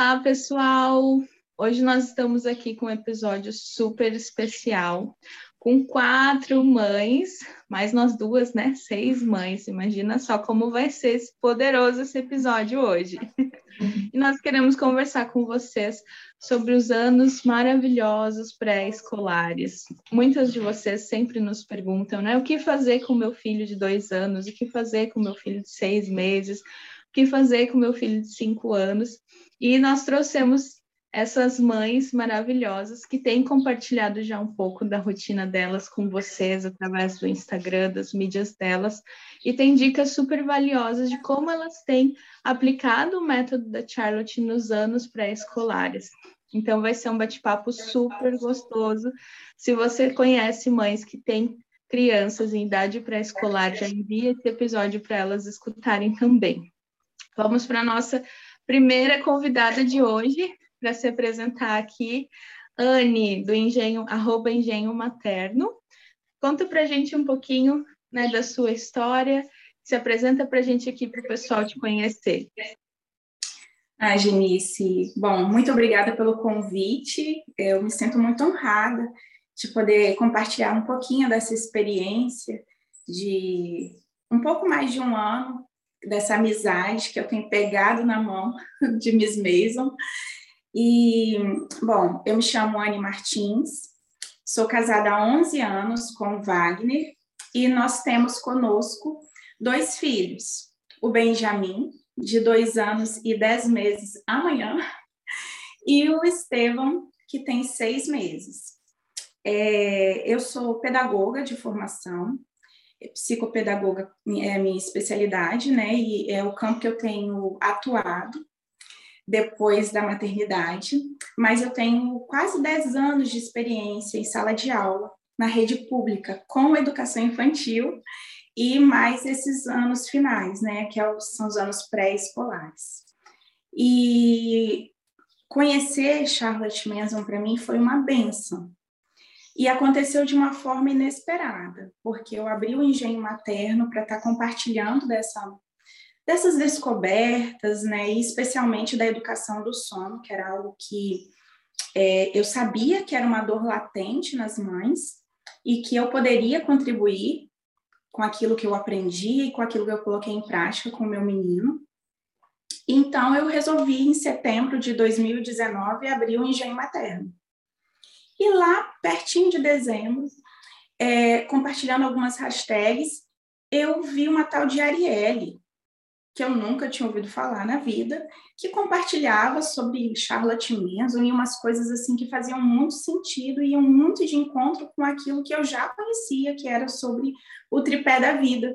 Olá, pessoal! Hoje nós estamos aqui com um episódio super especial, com quatro mães, mais nós duas, né? Seis mães. Imagina só como vai ser poderoso esse episódio hoje. E nós queremos conversar com vocês sobre os anos maravilhosos pré-escolares. Muitas de vocês sempre nos perguntam, né? O que fazer com meu filho de dois anos? O que fazer com meu filho de seis meses? O que fazer com meu filho de cinco anos? E nós trouxemos essas mães maravilhosas que têm compartilhado já um pouco da rotina delas com vocês através do Instagram, das mídias delas, e tem dicas super valiosas de como elas têm aplicado o método da Charlotte nos anos pré-escolares. Então vai ser um bate-papo super gostoso. Se você conhece mães que têm crianças em idade pré-escolar, já envia esse episódio para elas escutarem também. Vamos para a nossa primeira convidada de hoje para se apresentar aqui, Anne, do Engenho, arroba Engenho Materno. Conta para a gente um pouquinho né, da sua história, se apresenta para a gente aqui para o pessoal te conhecer. Ah, Genice, bom, muito obrigada pelo convite. Eu me sinto muito honrada de poder compartilhar um pouquinho dessa experiência de um pouco mais de um ano dessa amizade que eu tenho pegado na mão de Miss Mason. E, bom, eu me chamo Anne Martins, sou casada há 11 anos com Wagner e nós temos conosco dois filhos, o Benjamin, de dois anos e dez meses amanhã, e o Estevam, que tem seis meses. É, eu sou pedagoga de formação, psicopedagoga é a minha especialidade, né? E é o campo que eu tenho atuado depois da maternidade, mas eu tenho quase 10 anos de experiência em sala de aula na rede pública com educação infantil e mais esses anos finais, né, que é são os anos pré-escolares. E conhecer Charlotte Manson para mim foi uma benção, e aconteceu de uma forma inesperada, porque eu abri o engenho materno para estar tá compartilhando dessa, dessas descobertas, né, e especialmente da educação do sono, que era algo que é, eu sabia que era uma dor latente nas mães e que eu poderia contribuir com aquilo que eu aprendi e com aquilo que eu coloquei em prática com o meu menino. Então, eu resolvi, em setembro de 2019, abrir o engenho materno. E lá, pertinho de dezembro, é, compartilhando algumas hashtags, eu vi uma tal de Arielle, que eu nunca tinha ouvido falar na vida, que compartilhava sobre Charlotte Manson e umas coisas assim que faziam muito sentido e iam muito de encontro com aquilo que eu já conhecia, que era sobre o tripé da vida.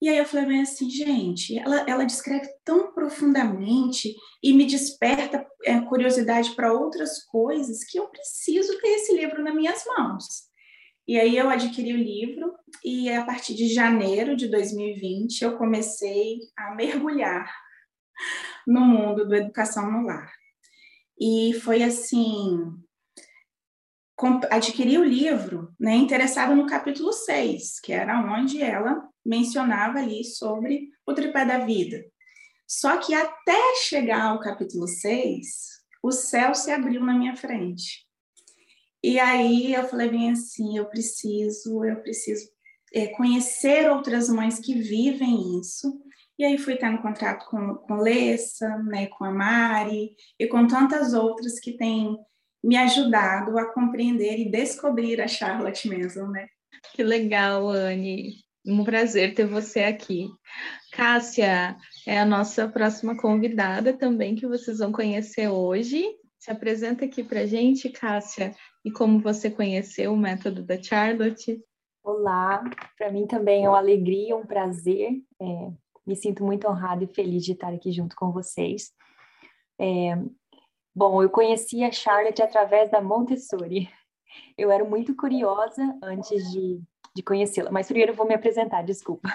E aí eu falei assim, gente, ela, ela descreve tão profundamente e me desperta é, curiosidade para outras coisas que eu preciso ter esse livro nas minhas mãos. E aí eu adquiri o livro e a partir de janeiro de 2020 eu comecei a mergulhar no mundo do educação no lar. E foi assim, adquiri o livro, né, interessada no capítulo 6, que era onde ela mencionava ali sobre o tripé da vida. Só que até chegar ao capítulo 6, o céu se abriu na minha frente. E aí eu falei bem assim, eu preciso, eu preciso é, conhecer outras mães que vivem isso. E aí fui estar no contrato com, com Lessa, né, com a Mari e com tantas outras que têm me ajudado a compreender e descobrir a Charlotte Manson, né? Que legal, Anne. Um prazer ter você aqui. Cássia é a nossa próxima convidada também, que vocês vão conhecer hoje. Se apresenta aqui para gente, Cássia, e como você conheceu o método da Charlotte. Olá, para mim também é uma alegria, um prazer. É, me sinto muito honrada e feliz de estar aqui junto com vocês. É, bom, eu conheci a Charlotte através da Montessori. Eu era muito curiosa antes de de conhecê-la. Mas primeiro eu vou me apresentar, desculpa.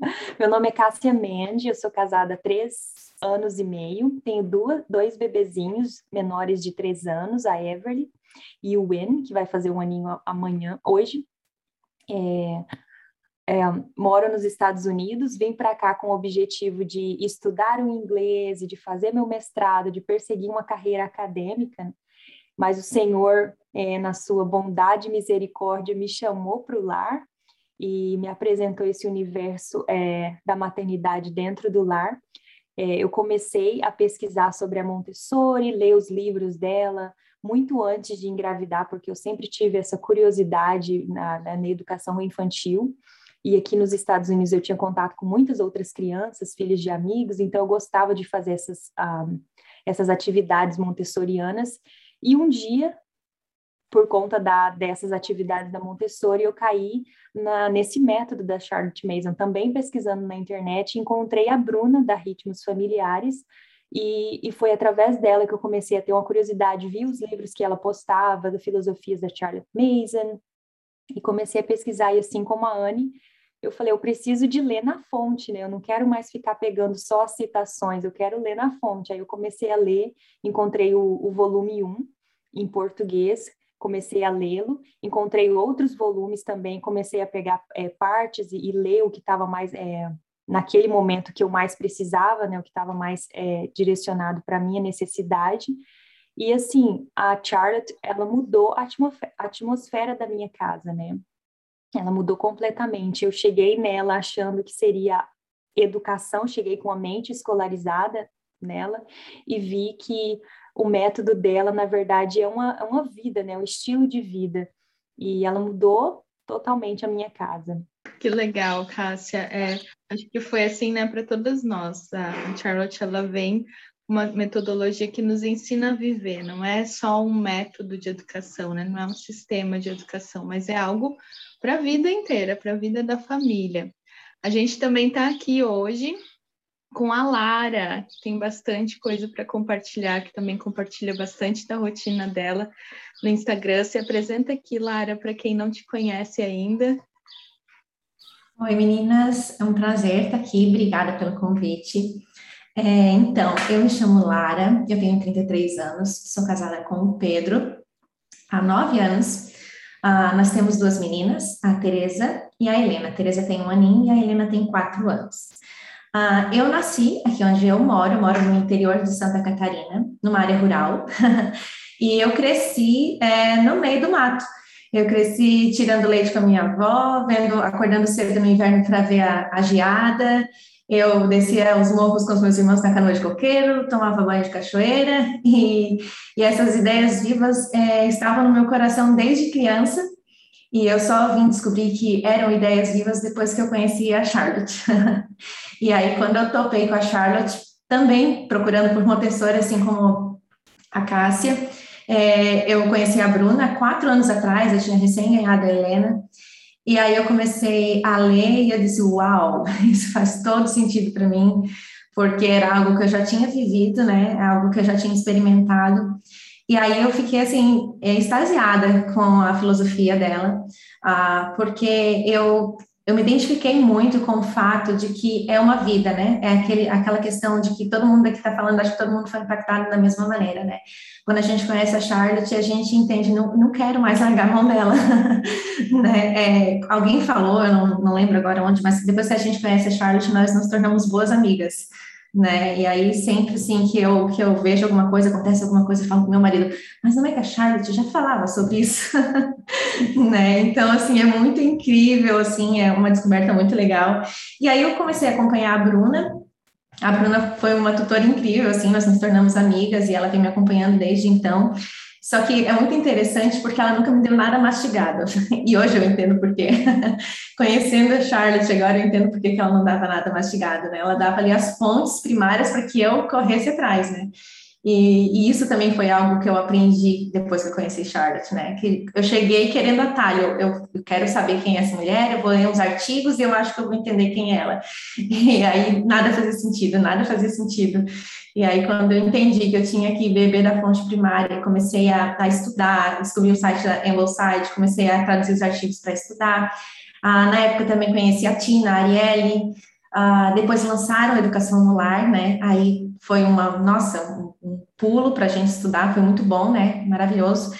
Meu nome é Cássia Mendes, eu sou casada há três anos e meio, tenho duas, dois bebezinhos menores de três anos, a Everly e o Win, que vai fazer um aninho amanhã, hoje. É, é, moro nos Estados Unidos, vim para cá com o objetivo de estudar o inglês e de fazer meu mestrado, de perseguir uma carreira acadêmica, mas o Senhor, é, na sua bondade e misericórdia, me chamou para o lar e me apresentou esse universo é, da maternidade dentro do lar. É, eu comecei a pesquisar sobre a Montessori, ler os livros dela, muito antes de engravidar, porque eu sempre tive essa curiosidade na, na, educação infantil. E aqui nos Estados Unidos eu tinha contato com muitas outras crianças, filhos de amigos, então eu gostava de fazer essas, um, ah, essas atividades montessorianas. E um dia, por conta da, dessas atividades da Montessori, eu caí na, nesse método da Charlotte Mason, também pesquisando na internet, encontrei a Bruna, da Ritmos Familiares, e, e, foi através dela que eu comecei a ter uma curiosidade, vi os livros que ela postava, da filosofias da Charlotte Mason, e comecei a pesquisar, e assim como a Anne, eu falei, eu preciso de ler na fonte, né? Eu não quero mais ficar pegando só citações, eu quero ler na fonte. Aí eu comecei a ler, encontrei o, o volume 1 em português, comecei a lê-lo, encontrei outros volumes também, comecei a pegar é, partes e, e, ler o que estava mais é, naquele momento que eu mais precisava, né? O que estava mais é, direcionado para minha necessidade. E assim, a Charlotte, ela mudou a atmosfera da minha casa, né? Ela mudou completamente. Eu cheguei nela achando que seria educação, cheguei com a mente escolarizada nela e vi que o método dela, na verdade, é uma, é uma vida, né? Um estilo de vida. E ela mudou totalmente a minha casa. Que legal, Cássia. É, acho que foi assim, né, para todas nós. A Charlotte, ela vem uma metodologia que nos ensina a viver, não é só um método de educação, né? Não é um sistema de educação, mas é algo para a vida inteira, para a vida da família. A gente também está aqui hoje com a Lara, que tem bastante coisa para compartilhar, que também compartilha bastante da rotina dela no Instagram. Se apresenta aqui, Lara, para quem não te conhece ainda. Oi, meninas, é um prazer estar aqui, obrigada pelo convite. É, então, eu me chamo Lara, eu tenho 33 anos, sou casada com o Pedro há nove anos Uh, nós temos duas meninas, a Teresa e a Helena. A Teresa tem um aninho e a Helena tem quatro anos. Uh, eu nasci aqui onde eu moro, eu moro no interior de Santa Catarina, numa área rural, e eu cresci é, no meio do mato. Eu cresci tirando leite com a minha avó, vendo, acordando cedo no inverno para ver a, a geada, eu descia os morros com os meus irmãos na canoa de coqueiro, tomava banho de cachoeira, e, e essas ideias vivas é, estavam no meu coração desde criança, e eu só vim descobrir que eram ideias vivas depois que eu conheci a Charlotte. e aí, quando eu topei com a Charlotte, também procurando por Montessori, assim como a Cássia, é, eu conheci a Bruna quatro anos atrás, eu tinha recém ganhado a Helena, e aí eu comecei a ler e eu disse, uau, isso faz todo sentido para mim, porque era algo que eu já tinha vivido, né? Algo que eu já tinha experimentado. E aí eu fiquei assim extasiada com a filosofia dela, ah, porque eu eu me identifiquei muito com o fato de que é uma vida, né? É aquele, aquela questão de que todo mundo aqui está falando, acho que todo mundo foi impactado da mesma maneira, né? Quando a gente conhece a Charlotte, a gente entende, não, não quero mais largar a mão dela, né? É, alguém falou, eu não, não lembro agora onde, mas depois que a gente conhece a Charlotte, nós nos tornamos boas amigas né? E aí sempre assim que eu que eu vejo alguma coisa, acontece alguma coisa, eu falo com meu marido, mas não é que a Charlotte já falava sobre isso, né? Então assim é muito incrível, assim é uma descoberta muito legal. E aí eu comecei a acompanhar a Bruna. A Bruna foi uma tutora incrível, assim, nós nos tornamos amigas e ela vem me acompanhando desde então. Só que é muito interessante porque ela nunca me deu nada mastigado. E hoje eu entendo por quê. Conhecendo a Charlotte agora, eu entendo por que ela não dava nada mastigado, né? Ela dava ali as fontes primárias para que eu corresse atrás, né? E, e, isso também foi algo que eu aprendi depois que eu conheci Charlotte, né? Que eu cheguei querendo atalho, eu, eu quero saber quem é essa mulher, eu vou ler uns artigos e eu acho que eu vou entender quem é ela. E aí nada fazia sentido, nada fazia sentido. E aí, quando eu entendi que eu tinha que beber da fonte primária, comecei a, a estudar, descobri o site da Ambleside, comecei a traduzir os artigos para estudar. Ah, na época também conheci a Tina, a Arielle, ah, depois lançaram a Educação no Lar, né? Aí foi uma, nossa, um, um pulo para a gente estudar, foi muito bom, né? Maravilhoso.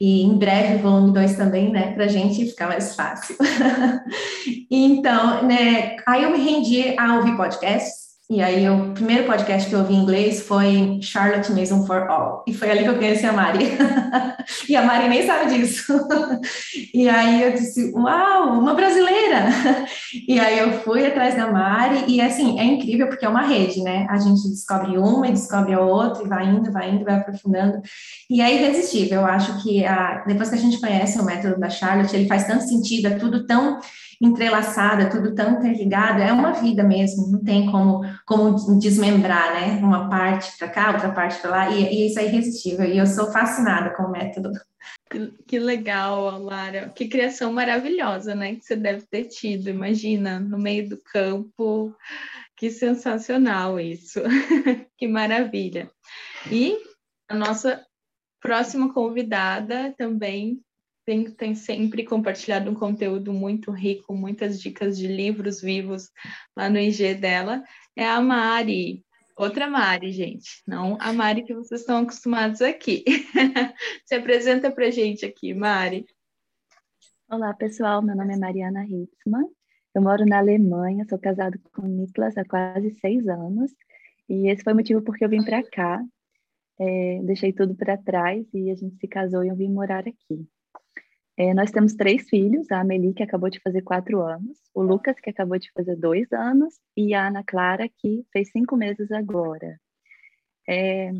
E em breve, volume 2 também, né, para a gente ficar mais fácil. então, né, aí eu me rendi a ouvir podcasts, e aí, o primeiro podcast que eu ouvi em inglês foi Charlotte Mason for All. E foi ali que eu conheci a Mari. e a Mari nem sabe disso. e aí eu disse, uau, uma brasileira! e aí eu fui atrás da Mari. E assim, é incrível porque é uma rede, né? A gente descobre uma e descobre a outra, e vai indo, vai indo, vai aprofundando. E é irresistível. Eu acho que a, depois que a gente conhece o método da Charlotte, ele faz tanto sentido, é tudo tão entrelaçada, tudo tão interligado, é uma vida mesmo, não tem como, como desmembrar, né? Uma parte para cá, outra parte para lá, e, e, isso é irresistível, e eu sou fascinada com o método. Que, que legal, Lara, que criação maravilhosa, né? Que você deve ter tido, imagina, no meio do campo, que sensacional isso, que maravilha. E a nossa próxima convidada também tem, tem sempre compartilhado um conteúdo muito rico, muitas dicas de livros vivos lá no IG dela, é a Mari. Outra Mari, gente, não a Mari que vocês estão acostumados aqui. Se apresenta para gente aqui, Mari. Olá, pessoal. Meu nome é Mariana Hitzmann. Eu moro na Alemanha, sou casado com o Niklas há quase seis anos. E esse foi o motivo porque eu vim para cá. É, deixei tudo para trás e a gente se casou e eu vim morar aqui. É, nós temos três filhos, a Amelie, que acabou de fazer quatro anos, o Lucas, que acabou de fazer dois anos, e a Ana Clara, que fez cinco meses agora. É,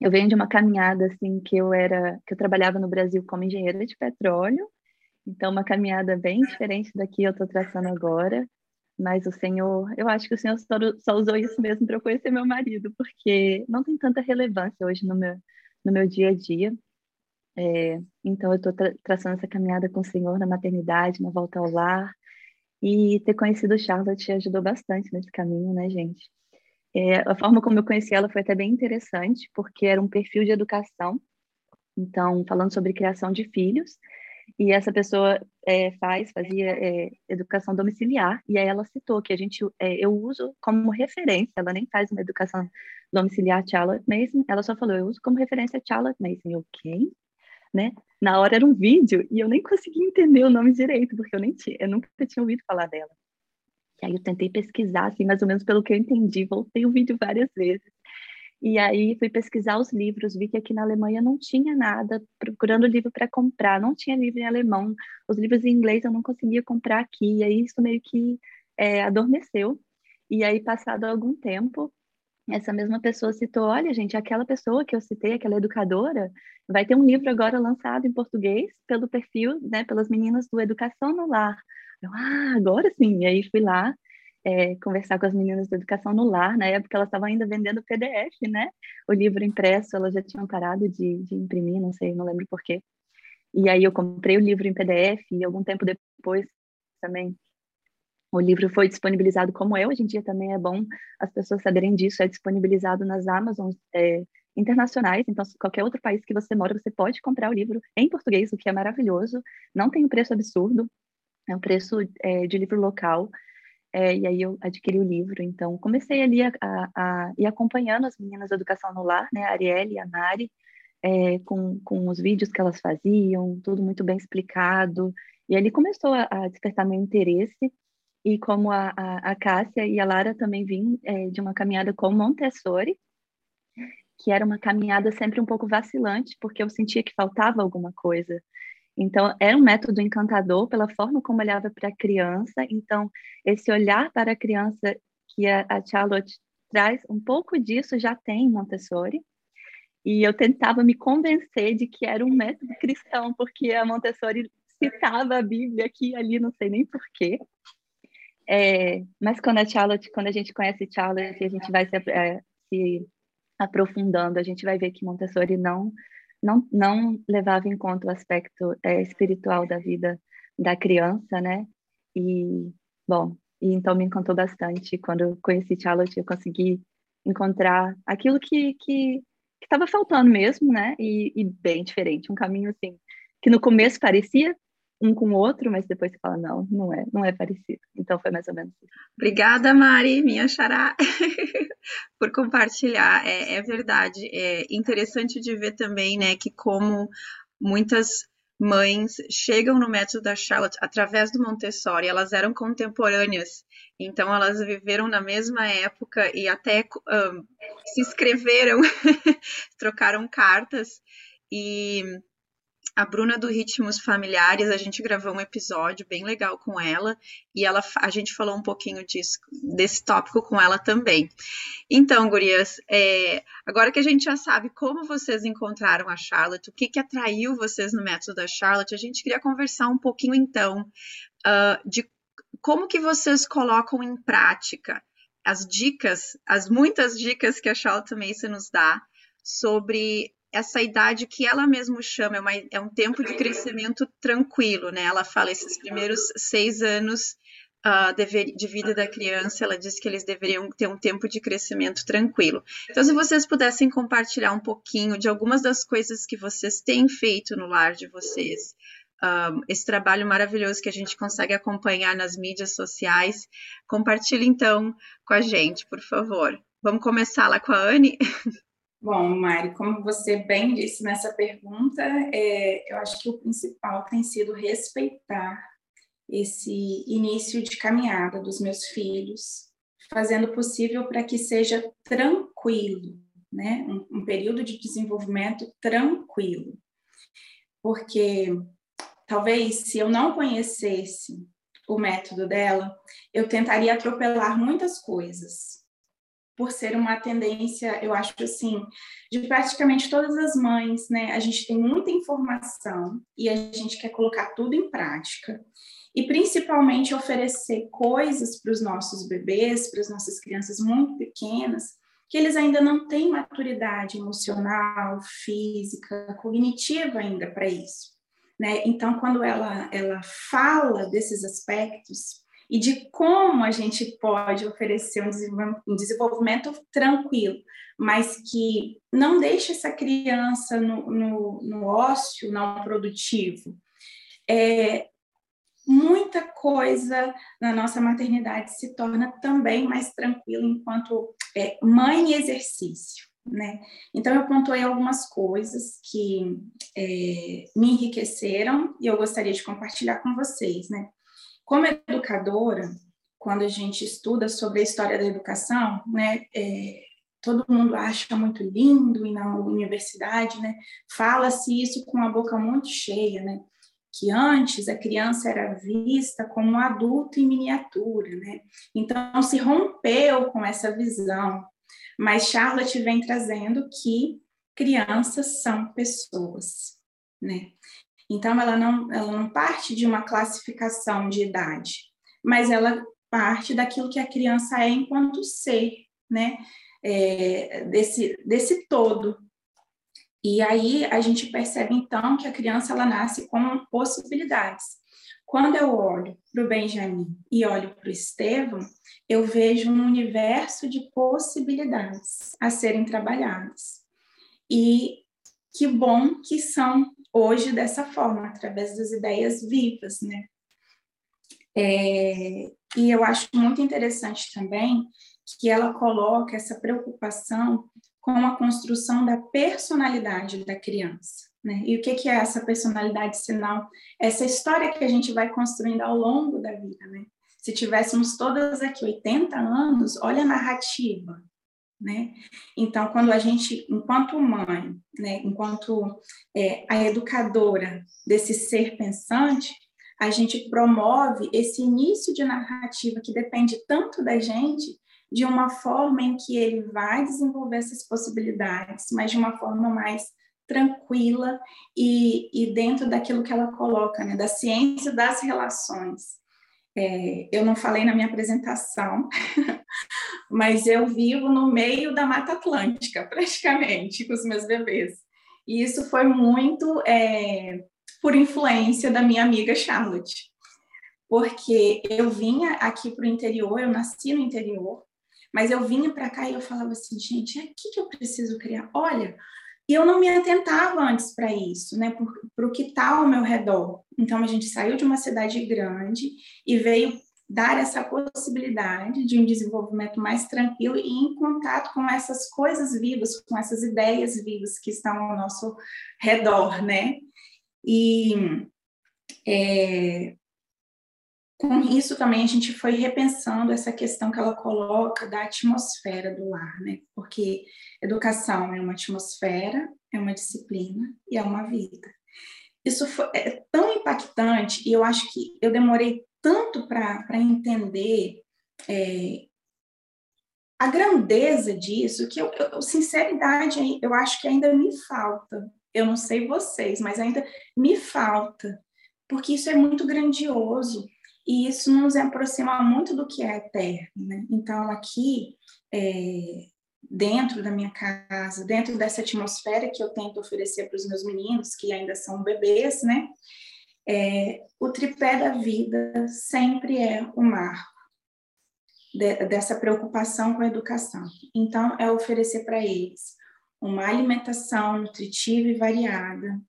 eu venho de uma caminhada, assim, que eu era, que eu trabalhava no Brasil como engenheira de petróleo, então uma caminhada bem diferente da que eu estou traçando agora, mas o Senhor, eu acho que o Senhor só, só usou isso mesmo para eu conhecer meu marido, porque não tem tanta relevância hoje no meu, no meu dia a dia, é, então, eu estou tra traçando essa caminhada com o Senhor na maternidade, na volta ao lar. E ter conhecido Charlotte ajudou bastante nesse caminho, né, gente? É, a forma como eu conheci ela foi até bem interessante, porque era um perfil de educação. Então, falando sobre criação de filhos. E essa pessoa é, faz, fazia é, educação domiciliar. E aí ela citou que a gente, é, eu uso como referência, ela nem faz uma educação domiciliar Charlotte Mason, ela só falou, eu uso como referência Charlotte Mason. Eu, quem? Né? Na hora era um vídeo e eu nem conseguia entender o nome direito, porque eu nem tinha, eu nunca tinha ouvido falar dela. E aí eu tentei pesquisar, assim, mais ou menos pelo que eu entendi, voltei o vídeo várias vezes. E aí fui pesquisar os livros, vi que aqui na Alemanha não tinha nada, procurando livro para comprar, não tinha livro em alemão, os livros em inglês eu não conseguia comprar aqui, e aí isso meio que é, adormeceu. E aí, passado algum tempo, essa mesma pessoa citou, olha, gente, aquela pessoa que eu citei, aquela educadora, vai ter um livro agora lançado em português pelo perfil, né, pelas meninas do Educação no Lar. Eu, ah, agora sim. E aí fui lá é, conversar com as meninas do Educação no Lar. Na época elas estavam ainda vendendo PDF, né? O livro impresso, elas já tinham parado de, de imprimir, não sei, não lembro porquê. E aí eu comprei o livro em PDF e algum tempo depois também o livro foi disponibilizado como é, hoje em dia também é bom as pessoas saberem disso, é disponibilizado nas Amazons é, internacionais, então qualquer outro país que você mora, você pode comprar o livro em português, o que é maravilhoso, não tem um preço absurdo, é um preço é, de livro local, é, e aí eu adquiri o livro, então comecei ali a, a, a ir acompanhando as meninas da Educação no Lar, né, a Arielle e a Nari, é, com, com os vídeos que elas faziam, tudo muito bem explicado, e ali começou a, a despertar meu interesse, e como a, a, a Cássia e a Lara também vim é, de uma caminhada com Montessori, que era uma caminhada sempre um pouco vacilante, porque eu sentia que faltava alguma coisa. Então, era um método encantador pela forma como olhava para a criança. Então, esse olhar para a criança que a, a Charlotte traz, um pouco disso já tem em Montessori. E eu tentava me convencer de que era um método cristão, porque a Montessori citava a Bíblia aqui e ali, não sei nem porquê. É, mas quando a Charlotte, quando a gente conhece Charlotte, a gente vai se, é, se, aprofundando, a gente vai ver que Montessori não não, não levava em conta o aspecto é, espiritual da vida da criança, né? E bom, e então me encantou bastante quando conheci Charlotte, eu consegui encontrar aquilo que que estava faltando mesmo, né? E, e bem diferente, um caminho assim que no começo parecia um com o outro, mas depois você fala, não, não é, não é parecido. Então foi mais ou menos isso. Obrigada, Mari, minha xará, por compartilhar. É, é, verdade. É interessante de ver também, né, que como muitas mães chegam no método da Charlotte através do Montessori, elas eram contemporâneas, então elas viveram na mesma época e até um, se inscreveram, trocaram cartas e a Bruna do Ritmos Familiares, a gente gravou um episódio bem legal com ela e ela, a gente falou um pouquinho disso, desse tópico com ela também. Então, gurias, é, agora que a gente já sabe como vocês encontraram a Charlotte, o que, que atraiu vocês no método da Charlotte, a gente queria conversar um pouquinho então uh, de como que vocês colocam em prática as dicas, as muitas dicas que a Charlotte Mason nos dá sobre essa idade que ela mesma chama, é, uma, é, um tempo de crescimento tranquilo, né? Ela fala esses primeiros seis anos uh, de, de, vida da criança, ela diz que eles deveriam ter um tempo de crescimento tranquilo. Então, se vocês pudessem compartilhar um pouquinho de algumas das coisas que vocês têm feito no lar de vocês, um, ah, esse trabalho maravilhoso que a gente consegue acompanhar nas mídias sociais, compartilhe então com a gente, por favor. Vamos começar lá com a Anne? Bom, Mari, como você bem disse nessa pergunta, é, eu acho que o principal tem sido respeitar esse início de caminhada dos meus filhos, fazendo possível para que seja tranquilo, né? Um, um período de desenvolvimento tranquilo. Porque talvez se eu não conhecesse o método dela, eu tentaria atropelar muitas coisas por ser uma tendência, eu acho assim, de praticamente todas as mães, né? A gente tem muita informação e a gente quer colocar tudo em prática. E principalmente oferecer coisas para os nossos bebês, para as nossas crianças muito pequenas, que eles ainda não têm maturidade emocional, física, cognitiva ainda para isso. Né? Então, quando ela, ela fala desses aspectos, e de como a gente pode oferecer um desenvolvimento tranquilo, mas que não deixe essa criança no, no, no ócio não produtivo. É, muita coisa na nossa maternidade se torna também mais tranquila enquanto é, mãe e exercício. Né? Então, eu pontuei algumas coisas que é, me enriqueceram e eu gostaria de compartilhar com vocês. Né? Como educadora, quando a gente estuda sobre a história da educação, né, é, todo mundo acha muito lindo e na universidade, né, fala-se isso com a boca muito cheia, né, que antes a criança era vista como um adulto em miniatura, né, então se rompeu com essa visão, mas Charlotte vem trazendo que crianças são pessoas, né, então, ela não, ela não parte de uma classificação de idade, mas ela parte daquilo que a criança é enquanto ser, né? É, desse, desse todo. E aí a gente percebe, então, que a criança ela nasce com possibilidades. Quando eu olho para o Benjamin e olho para o Estevam, eu vejo um universo de possibilidades a serem trabalhadas. E que bom que são hoje dessa forma, através das ideias vivas, né? É, e eu acho muito interessante também que ela coloca essa preocupação com a construção da personalidade da criança. Né? E o que, que é essa personalidade, senão essa história que a gente vai construindo ao longo da vida? Né? Se tivéssemos todas aqui 80 anos, olha a narrativa, né? Então, quando a gente, enquanto mãe, né, enquanto é, a educadora desse ser pensante, a gente promove esse início de narrativa que depende tanto da gente, de uma forma em que ele vai desenvolver essas possibilidades, mas de uma forma mais tranquila e, e dentro daquilo que ela coloca, né, da ciência das relações. É, eu não falei na minha apresentação, mas eu vivo no meio da Mata Atlântica, praticamente, com os meus bebês. E isso foi muito é, por influência da minha amiga Charlotte, porque eu vinha aqui para o interior, eu nasci no interior, mas eu vinha para cá e eu falava assim, gente, é aqui que eu preciso criar. Olha, e eu não me atentava antes para isso, né? Para o que está ao meu redor. Então, a gente saiu de uma cidade grande e veio dar essa possibilidade de um desenvolvimento mais tranquilo e em contato com essas coisas vivas, com essas ideias vivas que estão ao nosso redor, né? E é, com isso também a gente foi repensando essa questão que ela coloca da atmosfera do lar, né? Porque educação é uma atmosfera, é uma disciplina e é uma vida. Isso foi, é tão impactante e eu acho que eu demorei tanto para entender é, a grandeza disso que eu, eu, sinceridade eu acho que ainda me falta. Eu não sei vocês, mas ainda me falta, porque isso é muito grandioso e isso nos aproxima muito do que é eterno. Né? Então, aqui, é, dentro da minha casa, dentro dessa atmosfera que eu tento oferecer para os meus meninos, que ainda são bebês, né? É, o tripé da vida sempre é o marco de, dessa preocupação com a educação. Então, é oferecer para eles uma alimentação nutritiva e variada,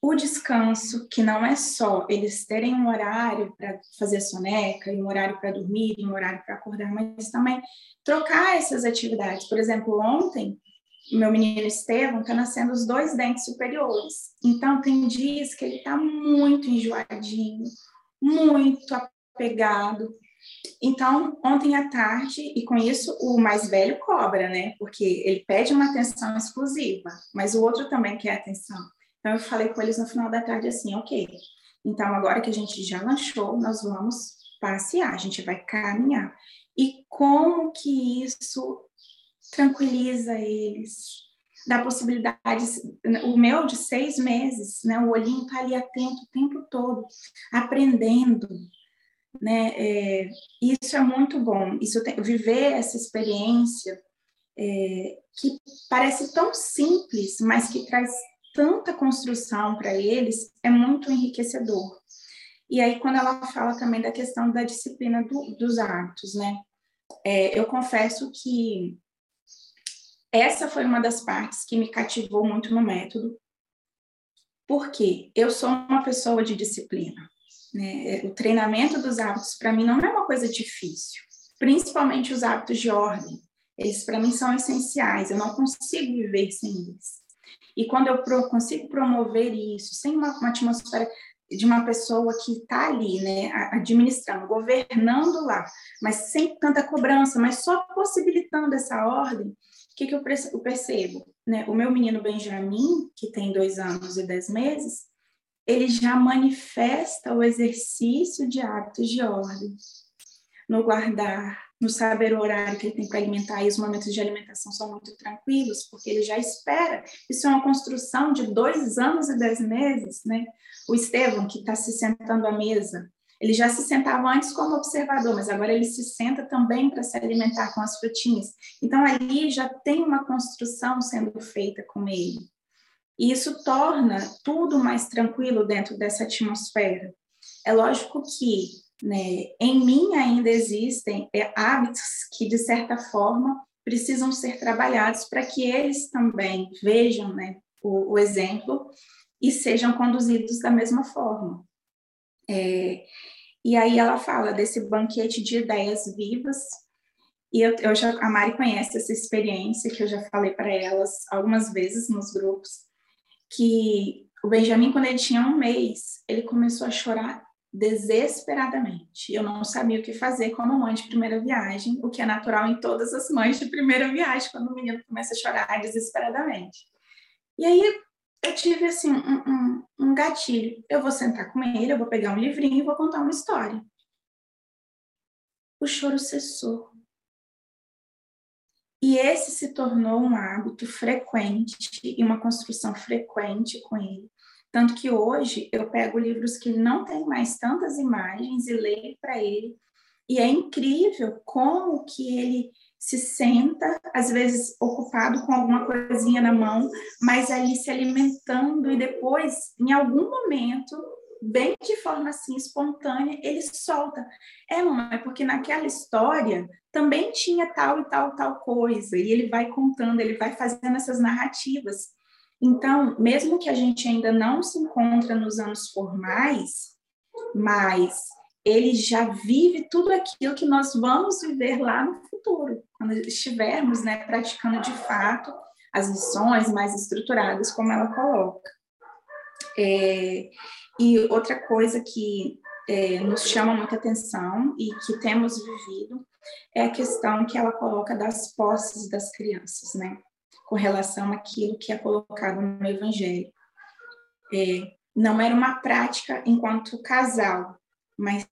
o descanso, que não é só eles terem um horário para fazer soneca, um horário para dormir, um horário para acordar, mas também trocar essas atividades. Por exemplo, ontem, meu menino Estevam está nascendo os dois dentes superiores. Então, tem dias que ele está muito enjoadinho, muito apegado. Então, ontem à tarde, e com isso o mais velho cobra, né? Porque ele pede uma atenção exclusiva, mas o outro também quer atenção. Então, eu falei com eles no final da tarde assim: ok, então agora que a gente já lanchou, nós vamos passear, a gente vai caminhar. E como que isso tranquiliza eles? Dá possibilidades. O meu de seis meses, né? O olhinho tá ali atento o tempo todo, aprendendo, né? É, isso é muito bom. Isso tem, viver essa experiência é, que parece tão simples, mas que traz tanta construção para eles, é muito enriquecedor. E aí, quando ela fala também da questão da disciplina do, dos hábitos, né? É, eu confesso que essa foi uma das partes que me cativou muito no método, porque eu sou uma pessoa de disciplina. Né? O treinamento dos hábitos, para mim, não é uma coisa difícil, principalmente os hábitos de ordem. Eles, para mim, são essenciais, eu não consigo viver sem eles. E quando eu pro, consigo promover isso, sem uma, uma, atmosfera de uma pessoa que está ali, né, administrando, governando lá, mas sem tanta cobrança, mas só possibilitando essa ordem, o que, que eu percebo? Né? O meu menino Benjamin, que tem dois anos e dez meses, ele já manifesta o exercício de hábitos de ordem, no guardar, no saber o horário que ele tem para alimentar, e os momentos de alimentação são muito tranquilos, porque ele já espera. Isso é uma construção de dois anos e dez meses, né? O Estevam, que está se sentando à mesa, ele já se sentava antes como observador, mas agora ele se senta também para se alimentar com as frutinhas. Então, ali já tem uma construção sendo feita com ele. E isso torna tudo mais tranquilo dentro dessa atmosfera. É lógico que né? Em mim ainda existem é, hábitos que, de certa forma, precisam ser trabalhados para que eles também vejam né, o, o, exemplo e sejam conduzidos da mesma forma. É, e aí ela fala desse banquete de ideias vivas, e eu, eu já, a Mari conhece essa experiência que eu já falei para elas algumas vezes nos grupos, que o Benjamin, quando ele tinha um mês, ele começou a chorar desesperadamente. Eu não sabia o que fazer como mãe de primeira viagem, o que é natural em todas as mães de primeira viagem, quando o menino começa a chorar desesperadamente. E aí eu tive assim um, um, um gatilho. Eu vou sentar com ele, eu vou pegar um livrinho e vou contar uma história. O choro cessou. E esse se tornou um hábito frequente e uma construção frequente com ele. Tanto que hoje eu pego livros que não têm mais tantas imagens e leio para ele. E é incrível como que ele se senta, às vezes ocupado com alguma coisinha na mão, mas ali se alimentando e depois, em algum momento, bem de forma assim espontânea, ele solta. É, mamãe, porque naquela história também tinha tal e tal tal coisa, e ele vai contando, ele vai fazendo essas narrativas. Então, mesmo que a gente ainda não se encontra nos anos formais, mas ele já vive tudo aquilo que nós vamos viver lá no futuro, quando estivermos né, praticando de fato as lições mais estruturadas, como ela coloca. É, e outra coisa que é, nos chama muita atenção e que temos vivido é a questão que ela coloca das posses das crianças, né? Com relação àquilo que é colocado no Evangelho. É, não era uma prática enquanto casal, mas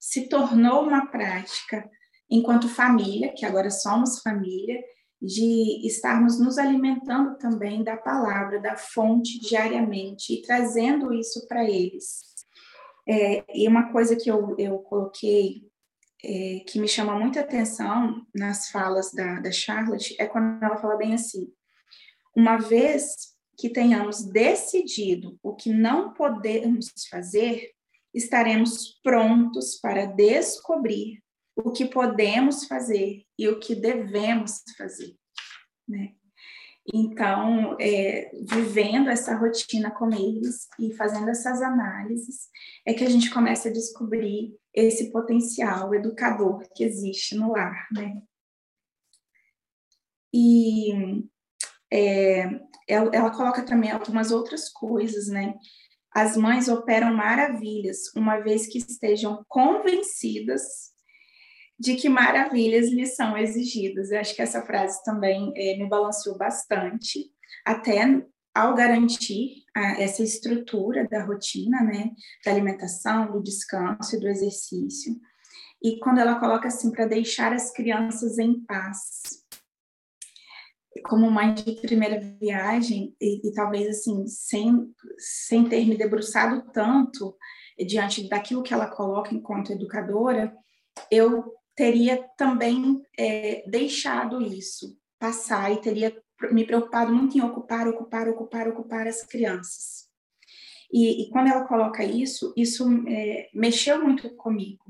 se tornou uma prática enquanto família, que agora somos família, de estarmos nos alimentando também da palavra, da fonte diariamente e trazendo isso para eles. É, e uma coisa que eu, eu coloquei é, que me chama muita atenção nas falas da, da Charlotte é quando ela fala bem assim: uma vez que tenhamos decidido o que não podemos fazer, estaremos prontos para descobrir o que podemos fazer e o que devemos fazer, né? Então, é, vivendo essa rotina com eles e fazendo essas análises, é que a gente começa a descobrir esse potencial educador que existe no lar, né? E é, ela, ela coloca também algumas outras coisas, né? As mães operam maravilhas, uma vez que estejam convencidas de que maravilhas lhes são exigidas. Eu acho que essa frase também é, me balanceou bastante, até ao garantir a, essa estrutura da rotina, né, da alimentação, do descanso e do exercício. E quando ela coloca assim, para deixar as crianças em paz, como mãe de primeira viagem e, e, talvez assim sem sem ter me debruçado tanto diante daquilo que ela coloca enquanto educadora eu teria também é, deixado isso passar e teria me preocupado muito em ocupar ocupar ocupar ocupar as crianças e, e quando ela coloca isso isso é, mexeu muito comigo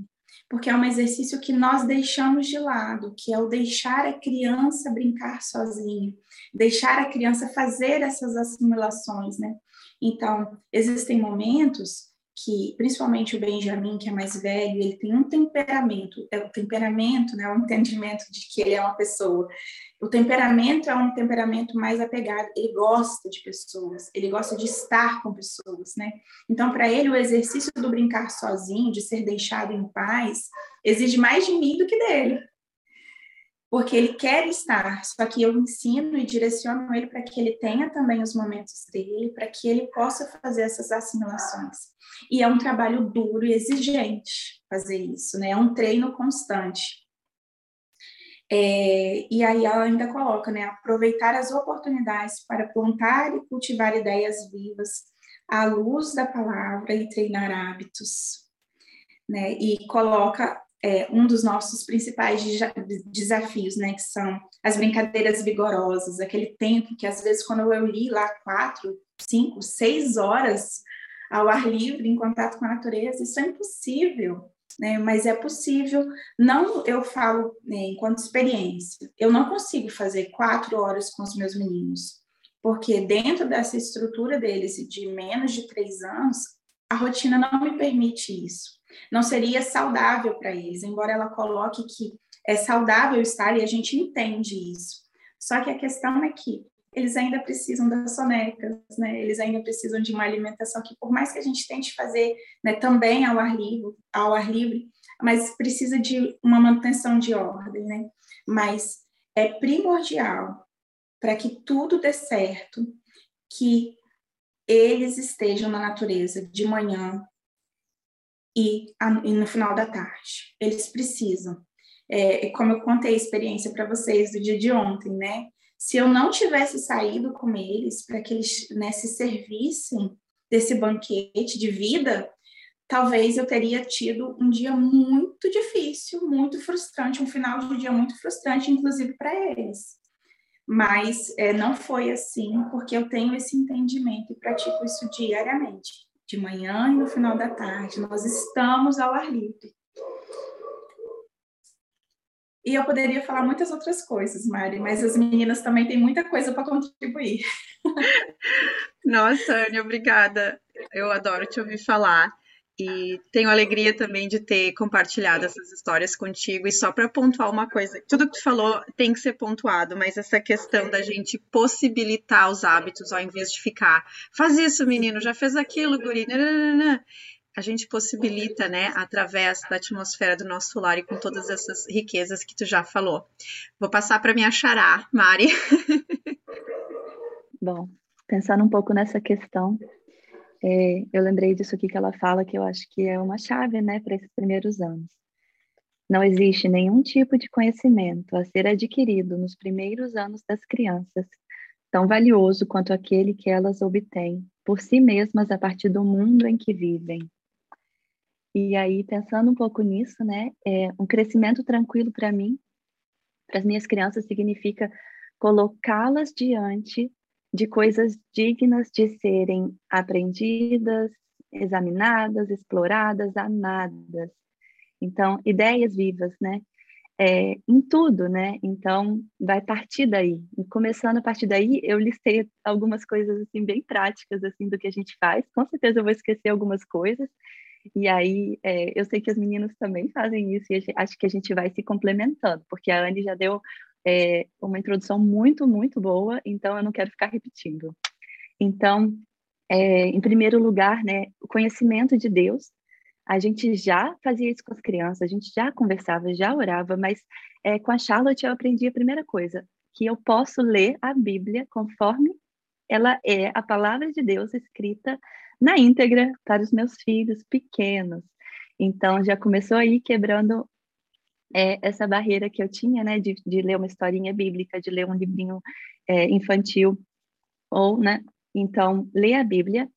porque é um exercício que nós deixamos de lado, que é o deixar a criança brincar sozinha, deixar a criança fazer essas assimilações, né? Então, existem momentos que, principalmente o Benjamin, que é mais velho, ele tem um temperamento, é o temperamento, né, o entendimento de que ele é uma pessoa. O temperamento é um temperamento mais apegado, ele gosta de pessoas, ele gosta de estar com pessoas, né? Então, para ele, o exercício do brincar sozinho, de ser deixado em paz, exige mais de mim do que dele porque ele quer estar, só que eu ensino e direciono ele para que ele tenha também os momentos dele, para que ele possa fazer essas assimilações. E é um trabalho duro e exigente fazer isso, né? É um treino constante. É, e aí ela ainda coloca, né? Aproveitar as oportunidades para plantar e cultivar ideias vivas à luz da palavra e treinar hábitos. Né? E coloca é, um dos nossos principais desafios, né, que são as brincadeiras vigorosas, aquele tempo que às vezes quando eu li lá quatro, cinco, seis horas ao ar livre, em contato com a natureza, isso é impossível, né? Mas é possível. Não, eu falo né, enquanto experiência, eu não consigo fazer quatro horas com os meus meninos, porque dentro dessa estrutura deles de menos de três anos, a rotina não me permite isso não seria saudável para eles, embora ela coloque que é saudável estar e a gente entende isso. Só que a questão é que eles ainda precisam das sonecas, né? Eles ainda precisam de uma alimentação que, por mais que a gente tente fazer né, também ao ar livre, ao ar livre, mas precisa de uma manutenção de ordem, né? Mas é primordial para que tudo dê certo que eles estejam na natureza de manhã, e, no final da tarde. Eles precisam. É, como eu contei a experiência para vocês do dia de ontem, né? Se eu não tivesse saído com eles para que eles né, se servissem desse banquete de vida, talvez eu teria tido um dia muito difícil, muito frustrante, um final de dia muito frustrante, inclusive para eles. Mas é, não foi assim, porque eu tenho esse entendimento e pratico isso diariamente de manhã e no final da tarde. Nós estamos ao ar livre. E eu poderia falar muitas outras coisas, Mari, mas as meninas também têm muita coisa para contribuir. Nossa, Anne, obrigada. Eu adoro te ouvir falar. E tenho alegria também de ter compartilhado essas histórias contigo. E só para pontuar uma coisa, tudo que tu falou tem que ser pontuado, mas essa questão da gente possibilitar os hábitos ao invés de ficar, faz isso, menino, já fez aquilo, guri, nananana. a gente possibilita, né, através da atmosfera do nosso lar e com todas essas riquezas que tu já falou. Vou passar para minha xará, Mari. Bom, pensando um pouco nessa questão, é, eu lembrei disso aqui que ela fala, que eu acho que é uma chave, né, para esses primeiros anos. Não existe nenhum tipo de conhecimento a ser adquirido nos primeiros anos das crianças tão valioso quanto aquele que elas obtêm por si mesmas a partir do mundo em que vivem. E aí, pensando um pouco nisso, né, é, um crescimento tranquilo para mim, para as minhas crianças, significa colocá-las diante de coisas dignas de serem aprendidas, examinadas, exploradas, amadas. Então, ideias vivas, né? É, em tudo, né? Então, vai partir daí. E começando a partir daí, eu listei algumas coisas assim bem práticas assim do que a gente faz. Com certeza eu vou esquecer algumas coisas. E aí, é, eu sei que as meninas também fazem isso e acho que a gente vai se complementando, porque a Anne já deu é uma introdução muito, muito boa, então eu não quero ficar repetindo. Então, é, em primeiro lugar, né, o conhecimento de Deus. A gente já fazia isso com as crianças, a gente já conversava, já orava, mas é, com a Charlotte eu aprendi a primeira coisa, que eu posso ler a Bíblia conforme ela é a palavra de Deus escrita na íntegra para os meus filhos pequenos. Então, já começou aí quebrando é, essa barreira que eu tinha, né, de, de ler uma historinha bíblica, de ler um livrinho é, infantil, ou, né, então, ler a Bíblia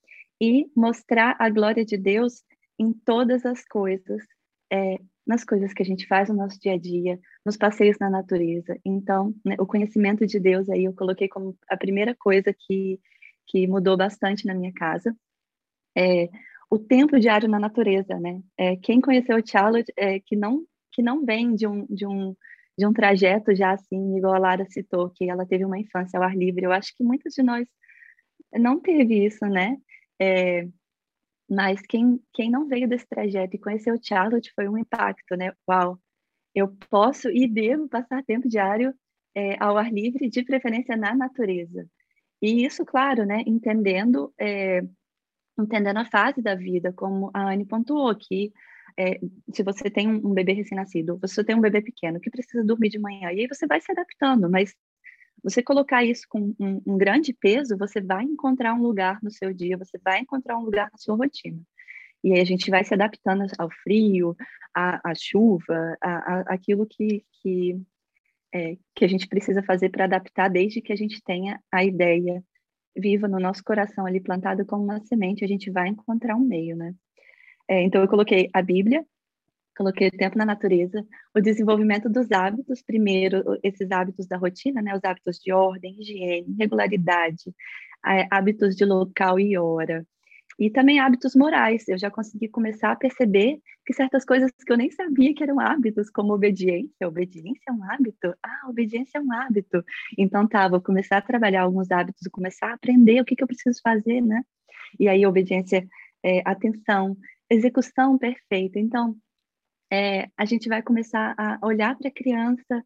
e mostrar a glória de Deus em todas as coisas, é, nas coisas que a gente faz no nosso dia a dia, nos passeios na natureza. Então, né, o conhecimento de Deus aí eu coloquei como a primeira coisa que, que mudou bastante na minha casa. É, o tempo diário na natureza, né? É, quem conheceu o Charlotte, é, que não que não vem de um, de um, de um trajeto já assim, igual a Lara citou, que ela teve uma infância ao ar livre. Eu acho que muitos de nós não teve isso, né? É, mas quem, quem não veio desse trajeto e conheceu Charlotte foi um impacto, né? Uau, eu posso e devo passar tempo diário é, ao ar livre, de preferência na natureza. E isso, claro, né? Entendendo, é, entendendo a fase da vida, como a Anne pontuou, que é, se você tem um bebê recém-nascido, você tem um bebê pequeno que precisa dormir de manhã, e aí você vai se adaptando, mas você colocar isso com um, um, grande peso, você vai encontrar um lugar no seu dia, você vai encontrar um lugar na sua rotina. E aí a gente vai se adaptando ao frio, à, à chuva, a, aquilo que, que, é, que a gente precisa fazer para adaptar desde que a gente tenha a ideia viva no nosso coração ali plantada como uma semente, a gente vai encontrar um meio, né? É, então, eu coloquei a Bíblia, coloquei o tempo na natureza, o desenvolvimento dos hábitos, primeiro, esses hábitos da rotina, né, os hábitos de ordem, higiene, regularidade, hábitos de local e hora, e também hábitos morais. Eu já consegui começar a perceber que certas coisas que eu nem sabia que eram hábitos, como obediência, obediência é um hábito? Ah, obediência é um hábito. Então, tá, vou começar a trabalhar alguns hábitos, começar a aprender o que, que eu preciso fazer, né? E aí, obediência, é, atenção, execução perfeita. Então, é, a gente vai começar a olhar para a criança,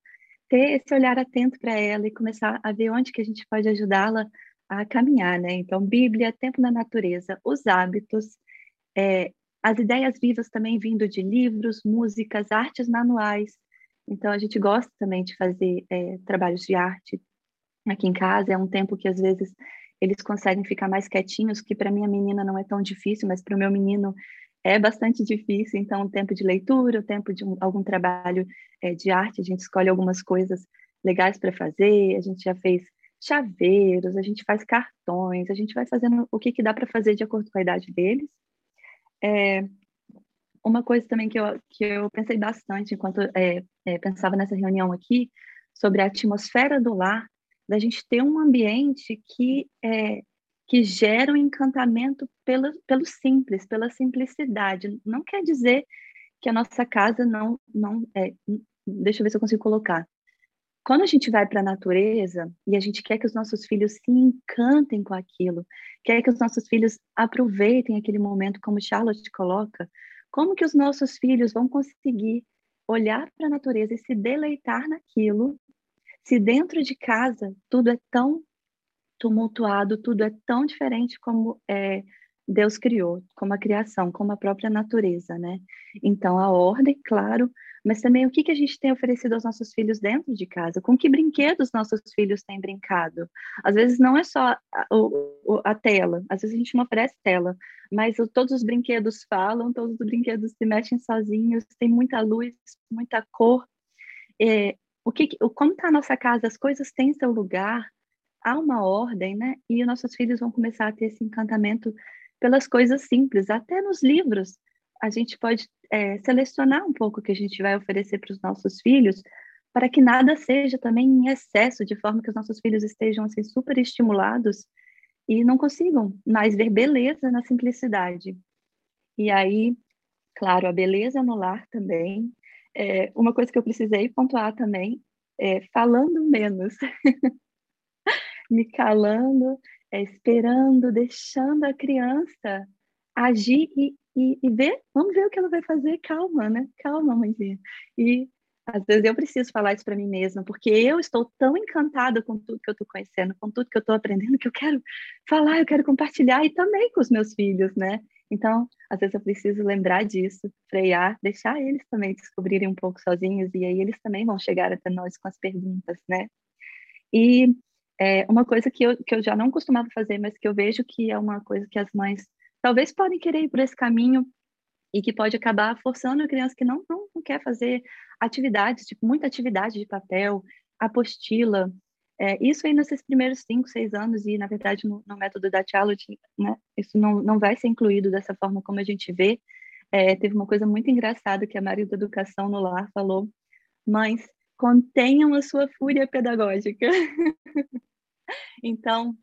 ter esse olhar atento para ela e começar a ver onde que a gente pode ajudá-la a caminhar, né? Então, Bíblia, tempo na natureza, os hábitos, é, as ideias vivas também vindo de livros, músicas, artes manuais. Então, a gente gosta também de fazer é, trabalhos de arte aqui em casa. É um tempo que às vezes eles conseguem ficar mais quietinhos, que para minha menina não é tão difícil, mas para o meu menino é bastante difícil, então o tempo de leitura, o tempo de um, algum trabalho é, de arte, a gente escolhe algumas coisas legais para fazer, a gente já fez chaveiros, a gente faz cartões, a gente vai fazendo o que, que dá para fazer de acordo com a idade deles. É, uma coisa também que eu, que eu pensei bastante enquanto é, é, pensava nessa reunião aqui, sobre a atmosfera do lar, da gente ter um ambiente que é, que gera um encantamento pelo, pelo simples, pela simplicidade. Não quer dizer que a nossa casa não, não é, deixa eu ver se eu consigo colocar. quando a gente vai para a natureza e a gente quer que os nossos filhos se encantem com aquilo, quer que os nossos filhos aproveitem aquele momento, como Charlotte coloca, como que os nossos filhos vão conseguir olhar para a natureza e se deleitar naquilo, se dentro de casa tudo é tão tumultuado, tudo é tão diferente como é, Deus criou, como a criação, como a própria natureza, né? Então, a ordem, claro, mas também o que, que a gente tem oferecido aos nossos filhos dentro de casa, com que brinquedos nossos filhos têm brincado. Às vezes não é só a, o, a tela, às vezes a gente não oferece tela, mas o, todos os brinquedos falam, todos os brinquedos se mexem sozinhos, tem muita luz, muita cor. É, o que, como está a nossa casa, as coisas têm seu lugar, há uma ordem, né? E os nossos filhos vão começar a ter esse encantamento pelas coisas simples, até nos livros. A gente pode é, selecionar um pouco o que a gente vai oferecer para os nossos filhos, para que nada seja também em excesso, de forma que os nossos filhos estejam assim super estimulados e não consigam mais ver beleza na simplicidade. E aí, claro, a beleza no lar também. É, uma coisa que eu precisei pontuar também é falando menos. me calando, é, esperando, deixando a criança agir e, e, e, ver, vamos ver o que ela vai fazer, calma, né? Calma, mãezinha. E às vezes eu preciso falar isso para mim mesma, porque eu estou tão encantada com tudo que eu estou conhecendo, com tudo que eu estou aprendendo, que eu quero falar, eu quero compartilhar e também com os meus filhos, né? Então, às vezes eu preciso lembrar disso, frear, deixar eles também descobrirem um pouco sozinhos e aí eles também vão chegar até nós com as perguntas, né? E é uma coisa que eu, que eu já não costumava fazer, mas que eu vejo que é uma coisa que as mães talvez podem querer ir por esse caminho e que pode acabar forçando a criança que não, não, não quer fazer atividades, tipo, muita atividade de papel, apostila, é, isso aí nesses primeiros cinco, seis anos, e na verdade no, no método da Charlotte, né, isso não, não vai ser incluído dessa forma como a gente vê. É, teve uma coisa muito engraçada que a Maria da Educação no Lar falou: mães, contenham a sua fúria pedagógica. então,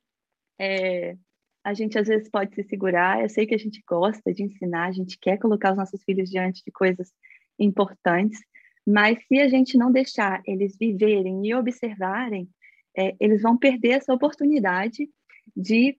é, a gente às vezes pode se segurar. Eu sei que a gente gosta de ensinar, a gente quer colocar os nossos filhos diante de coisas importantes, mas se a gente não deixar eles viverem e observarem, é, eles vão perder essa oportunidade de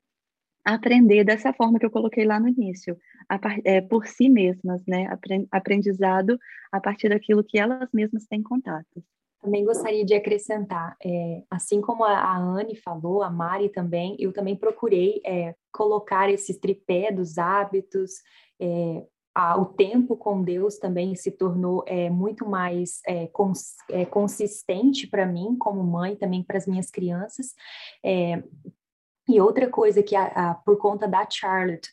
aprender dessa forma que eu coloquei lá no início, a, é, por si mesmas, né? Aprendizado a partir daquilo que elas mesmas têm contato. Também gostaria de acrescentar, é, assim como a, a Anne falou, a Mari também, eu também procurei é, colocar esse tripé dos hábitos, é, a, o tempo com Deus também se tornou é, muito mais é, cons, é, consistente para mim, como mãe, também para as minhas crianças. E outra coisa que, a, por conta da Charlotte,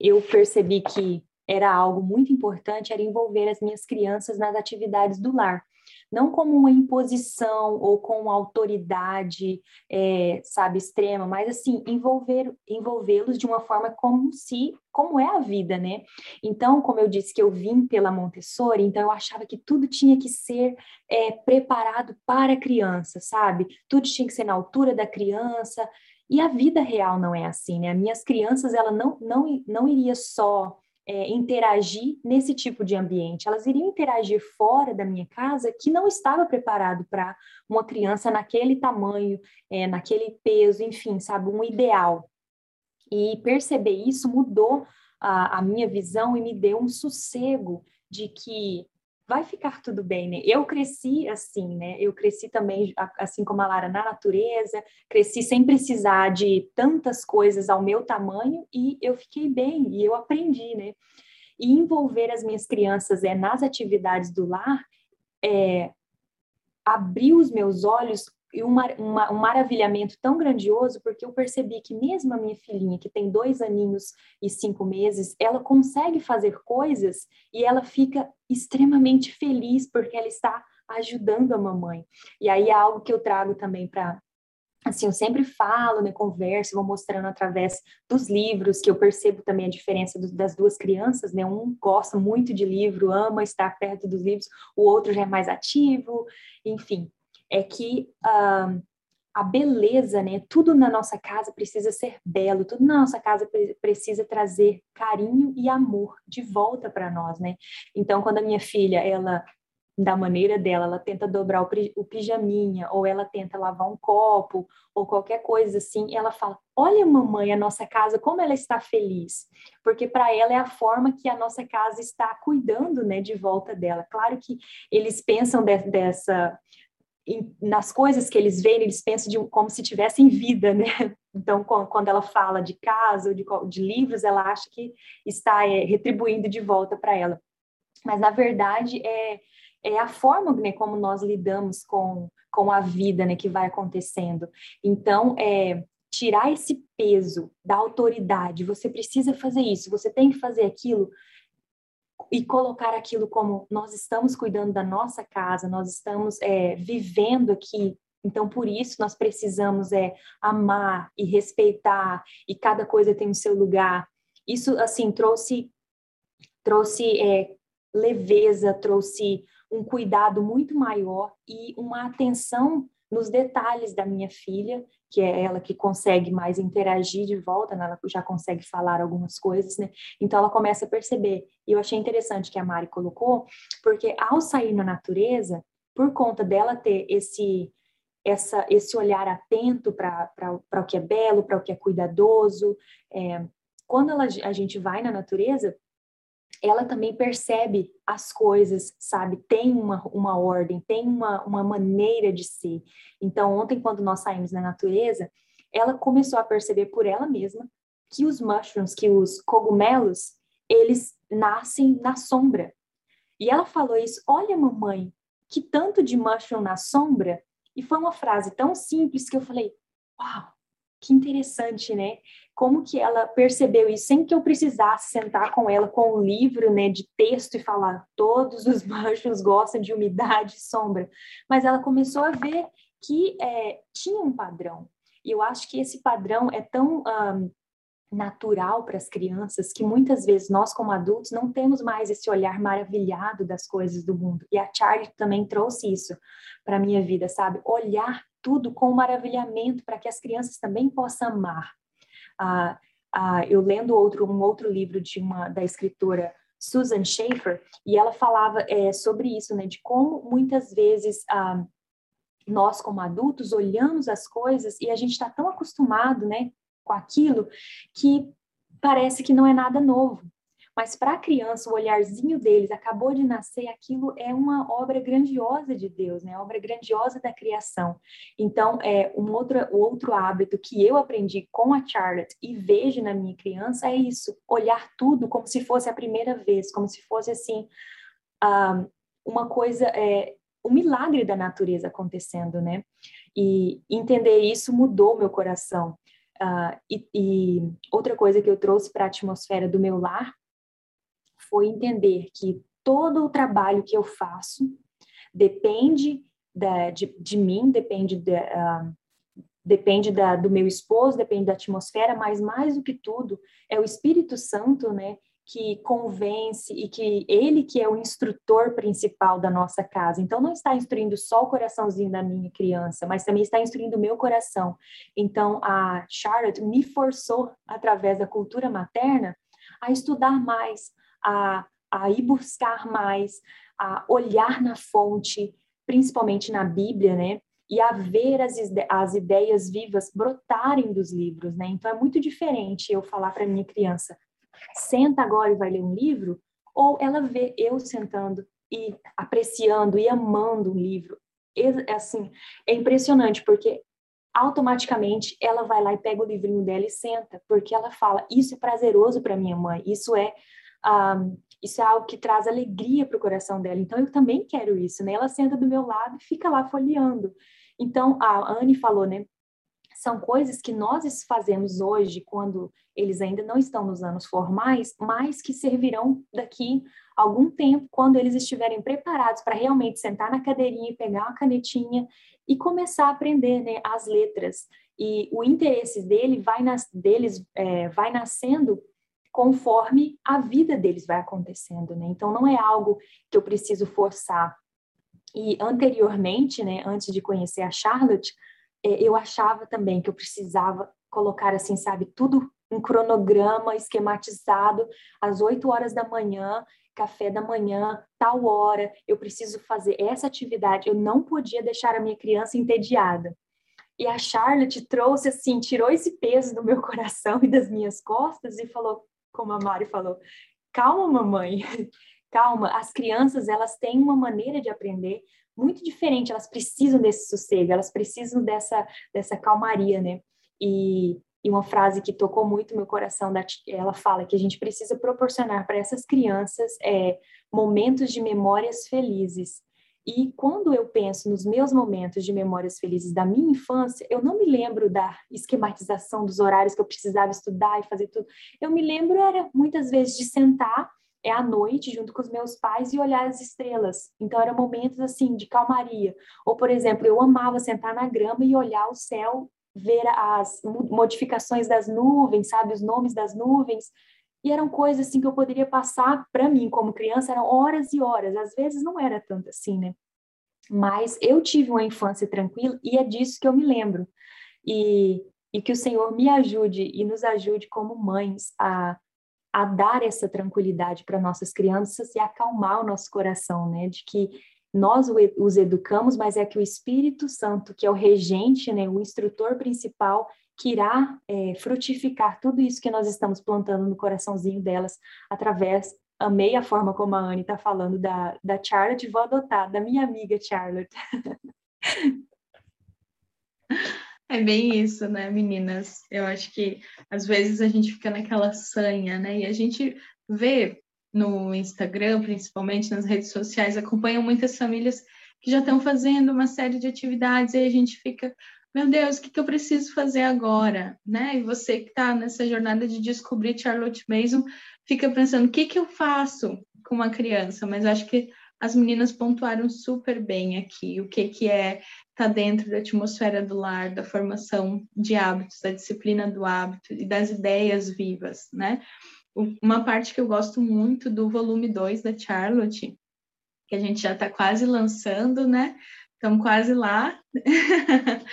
eu percebi que era algo muito importante, era envolver as minhas crianças nas atividades do lar não como uma imposição ou com autoridade, é, sabe, extrema, mas assim, envolver, envolvê-los de uma forma como se, como é a vida, né? Então, como eu disse que eu vim pela Montessori, então eu achava que tudo tinha que ser é, preparado para a criança, sabe? Tudo tinha que ser na altura da criança, e a vida real não é assim, né? Minhas crianças, ela não, não, não iria só é, interagir nesse tipo de ambiente. Elas iriam interagir fora da minha casa que não estava preparado para uma criança naquele tamanho, é, naquele peso, enfim, sabe, um ideal. E perceber isso mudou a, a minha visão e me deu um sossego de que vai ficar tudo bem, né? Eu cresci assim, né? Eu cresci também, assim como a Lara, na natureza, cresci sem precisar de tantas coisas ao meu tamanho e eu fiquei bem e eu aprendi, né? E envolver as minhas crianças é, nas atividades do lar é, abriu os meus olhos e uma, uma, um maravilhamento tão grandioso, porque eu percebi que mesmo a minha filhinha, que tem dois aninhos e cinco meses, ela consegue fazer coisas e ela fica extremamente feliz porque ela está ajudando a mamãe. E aí é algo que eu trago também para assim, eu sempre falo, né, converso, vou mostrando através dos livros, que eu percebo também a diferença do, das duas crianças, né, um gosta muito de livro, ama estar perto dos livros, o outro já é mais ativo, enfim, é que uh, a beleza, né? Tudo na nossa casa precisa ser belo, tudo na nossa casa precisa trazer carinho e amor de volta para nós, né? Então, quando a minha filha, ela da maneira dela, ela tenta dobrar o, o pijaminha, ou ela tenta lavar um copo, ou qualquer coisa assim, ela fala: Olha, mamãe, a nossa casa, como ela está feliz. Porque para ela é a forma que a nossa casa está cuidando né, de volta dela. Claro que eles pensam de, dessa. Em, nas coisas que eles veem, eles pensam de, como se tivessem vida, né? Então, quando ela fala de casa ou de, de livros, ela acha que está é, retribuindo de volta para ela. Mas, na verdade, é, é a forma né, como nós lidamos com, com a vida né, que vai acontecendo. Então, é, tirar esse peso da autoridade, você precisa fazer isso, você tem que fazer aquilo, e colocar aquilo como nós estamos cuidando da nossa casa, nós estamos é, vivendo aqui. Então, por isso, nós precisamos é, amar e respeitar, e cada coisa tem o seu lugar. Isso, assim, trouxe, trouxe é, leveza, trouxe um cuidado muito maior e uma atenção nos detalhes da minha filha, que é ela que consegue mais interagir de volta, né? ela já consegue falar algumas coisas, né? Então ela começa a perceber. E eu achei interessante que a Mari colocou, porque ao sair na natureza, por conta dela ter esse essa, esse olhar atento para o que é belo, para o que é cuidadoso, é, quando ela, a gente vai na natureza, ela também percebe as coisas, sabe? Tem uma, uma ordem, tem uma, uma maneira de ser. Então, ontem, quando nós saímos na natureza, ela começou a perceber por ela mesma que os mushrooms, que os cogumelos, eles nascem na sombra. E ela falou isso: Olha, mamãe, que tanto de mushroom na sombra. E foi uma frase tão simples que eu falei: Uau, que interessante, né? Como que ela percebeu isso sem que eu precisasse sentar com ela com um livro, né, de texto e falar todos os manchos gostam de umidade e sombra, mas ela começou a ver que é, tinha um padrão. E eu acho que esse padrão é tão um, natural para as crianças que muitas vezes nós como adultos não temos mais esse olhar maravilhado das coisas do mundo. E a Charlie também trouxe isso para minha vida, sabe? Olhar tudo com maravilhamento para que as crianças também possam amar. Ah, ah, eu lendo outro, um outro livro de uma da escritora Susan Schaefer e ela falava é, sobre isso, né, de como muitas vezes ah, nós como adultos olhamos as coisas e a gente está tão acostumado, né, com aquilo que parece que não é nada novo. Mas para a criança, o olharzinho deles acabou de nascer, aquilo é uma obra grandiosa de Deus, né? Obra grandiosa da criação. Então, é um outro, outro hábito que eu aprendi com a Charlotte e vejo na minha criança é isso: olhar tudo como se fosse a primeira vez, como se fosse assim uma coisa, é, um milagre da natureza acontecendo, né? E entender isso mudou meu coração. Uh, e, e, outra coisa que eu trouxe para a atmosfera do meu lar foi entender que todo o trabalho que eu faço depende da, de, de mim, depende, da, uh, depende da, do meu esposo, depende da atmosfera, mas mais do que tudo é o Espírito Santo, né, que convence e que ele que é o instrutor principal da nossa casa. Então não está instruindo só o coraçãozinho da minha criança, mas também está instruindo o meu coração. Então a Charlotte me forçou através da cultura materna a estudar mais, a, a ir buscar mais, a olhar na fonte, principalmente na Bíblia, né? E a ver as, as ideias vivas brotarem dos livros, né? Então é muito diferente eu falar para minha criança, senta agora e vai ler um livro, ou ela vê eu sentando e apreciando e amando um livro. É assim, é impressionante porque automaticamente ela vai lá e pega o livrinho dela e senta, porque ela fala: Isso é prazeroso para minha mãe, isso é um, isso é algo que traz alegria para o coração dela. Então, eu também quero isso, né? Ela senta do meu lado e fica lá folheando. Então, a Anne falou, né? São coisas que nós fazemos hoje, quando eles ainda não estão nos anos formais, mas que servirão daqui algum tempo, quando eles estiverem preparados para realmente sentar na cadeirinha e pegar uma canetinha e começar a aprender né, as letras. E o interesse dele vai nas, deles é, vai nascendo conforme a vida deles vai acontecendo, né? Então não é algo que eu preciso forçar. E anteriormente, né, antes de conhecer a Charlotte, é, eu achava também que eu precisava colocar assim, sabe, tudo um cronograma esquematizado às 8 horas da manhã, café da manhã, tal hora, eu preciso fazer essa atividade. Eu não podia deixar a minha criança entediada. E a Charlotte trouxe assim, tirou esse peso do meu coração e das minhas costas e falou, como a Mari falou, calma, mamãe, calma. As crianças, elas têm uma maneira de aprender muito diferente, elas precisam desse sossego, elas precisam dessa, dessa calmaria, né? E, e uma frase que tocou muito meu coração, da, ela fala que a gente precisa proporcionar para essas crianças é, momentos de memórias felizes. E quando eu penso nos meus momentos de memórias felizes da minha infância, eu não me lembro da esquematização dos horários que eu precisava estudar e fazer tudo. Eu me lembro era muitas vezes de sentar é à noite junto com os meus pais e olhar as estrelas. Então eram momentos assim de calmaria. Ou por exemplo, eu amava sentar na grama e olhar o céu, ver as modificações das nuvens, sabe, os nomes das nuvens. E eram coisas assim que eu poderia passar para mim como criança, eram horas e horas. Às vezes não era tanto assim, né? Mas eu tive uma infância tranquila e é disso que eu me lembro. E, e que o Senhor me ajude e nos ajude como mães a a dar essa tranquilidade para nossas crianças e acalmar o nosso coração, né? De que nós os educamos, mas é que o Espírito Santo, que é o regente, né, o instrutor principal, que irá é, frutificar tudo isso que nós estamos plantando no coraçãozinho delas através. Amei a forma como a Anne está falando da, da Charlotte, vou adotar, da minha amiga Charlotte. É bem isso, né, meninas? Eu acho que às vezes a gente fica naquela sanha, né? E a gente vê no Instagram, principalmente nas redes sociais, acompanham muitas famílias que já estão fazendo uma série de atividades e a gente fica, meu Deus, o que, que eu preciso fazer agora, né? E você que está nessa jornada de descobrir Charlotte Mason fica pensando, o que, que eu faço com uma criança? Mas acho que as meninas pontuaram super bem aqui o que, que é estar tá dentro da atmosfera do lar, da formação de hábitos, da disciplina do hábito e das ideias vivas, né? Uma parte que eu gosto muito do volume 2 da Charlotte, que a gente já está quase lançando, né? Estamos quase lá.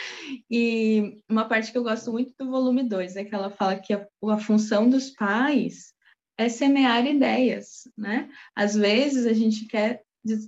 e uma parte que eu gosto muito do volume 2 é que ela fala que a, a função dos pais é semear ideias, né? Às vezes a gente quer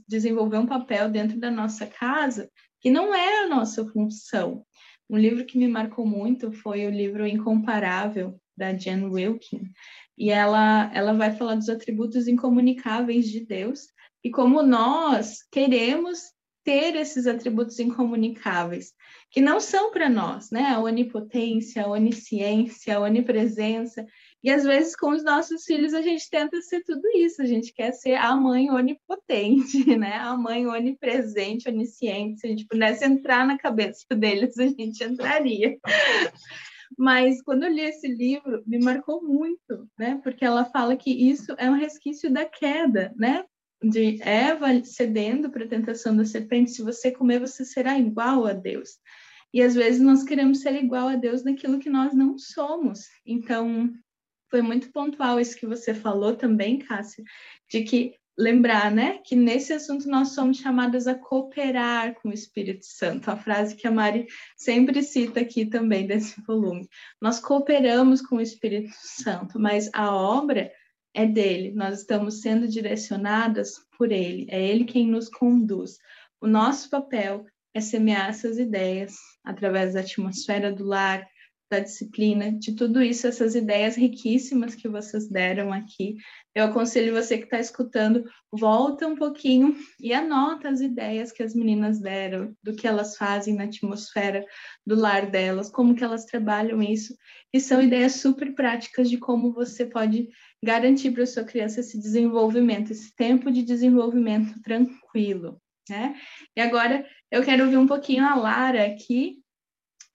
desenvolver um papel dentro da nossa casa que não é a nossa função. Um livro que me marcou muito foi o livro Incomparável, da Jen Wilkin, e ela, ela vai falar dos atributos incomunicáveis de Deus e como nós queremos ter esses atributos incomunicáveis, que não são para nós, né? A onipotência, a onisciência, a onipresença. E às vezes com os nossos filhos a gente tenta ser tudo isso, a gente quer ser a mãe onipotente, né? A mãe onipresente, onisciente. Se a gente pudesse entrar na cabeça deles, a gente entraria. Mas quando eu li esse livro, me marcou muito, né? Porque ela fala que isso é um resquício da queda, né? De Eva cedendo para a tentação da serpente, se você comer, você será igual a Deus. E às vezes nós queremos ser igual a Deus naquilo que nós não somos. Então, foi muito pontual isso que você falou também, Cássia, de que lembrar, né, que nesse assunto nós somos chamadas a cooperar com o Espírito Santo, a frase que a Mari sempre cita aqui também desse volume. Nós cooperamos com o Espírito Santo, mas a obra é dele, nós estamos sendo direcionadas por ele, é ele quem nos conduz. O nosso papel é semear essas ideias através da atmosfera do lar, da disciplina, de tudo isso, essas ideias riquíssimas que vocês deram aqui. Eu aconselho você que está escutando, volta um pouquinho e anota as ideias que as meninas deram, do que elas fazem na atmosfera do lar delas, como que elas trabalham isso, e são ideias super práticas de como você pode garantir para a sua criança esse desenvolvimento, esse tempo de desenvolvimento tranquilo, né? E agora eu quero ouvir um pouquinho a Lara aqui,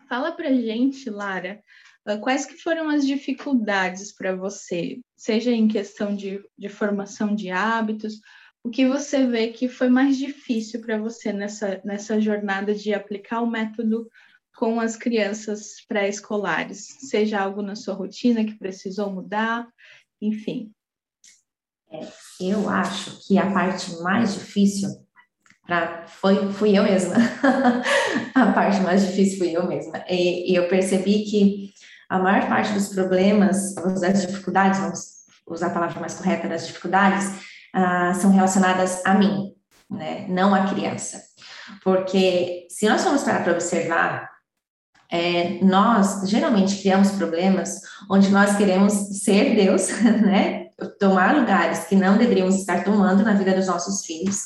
Fala para gente, Lara, ah, quais que foram as dificuldades para você, seja em questão de, de formação de hábitos, o que você vê que foi mais difícil para você nessa, nessa jornada de aplicar o método com as crianças pré-escolares? Seja algo na sua rotina que precisou mudar, enfim. É, eu acho que a parte mais difícil Pra, foi, fui eu mesma. a parte mais difícil fui eu mesma. E, e, eu percebi que a maior parte dos problemas, das dificuldades, vamos usar a palavra mais correta, das dificuldades, ah, são relacionadas a mim, né? Não à criança. Porque se nós formos para observar, é, nós geralmente criamos problemas onde nós queremos ser Deus, né? Tomar lugares que não deveríamos estar tomando na vida dos nossos filhos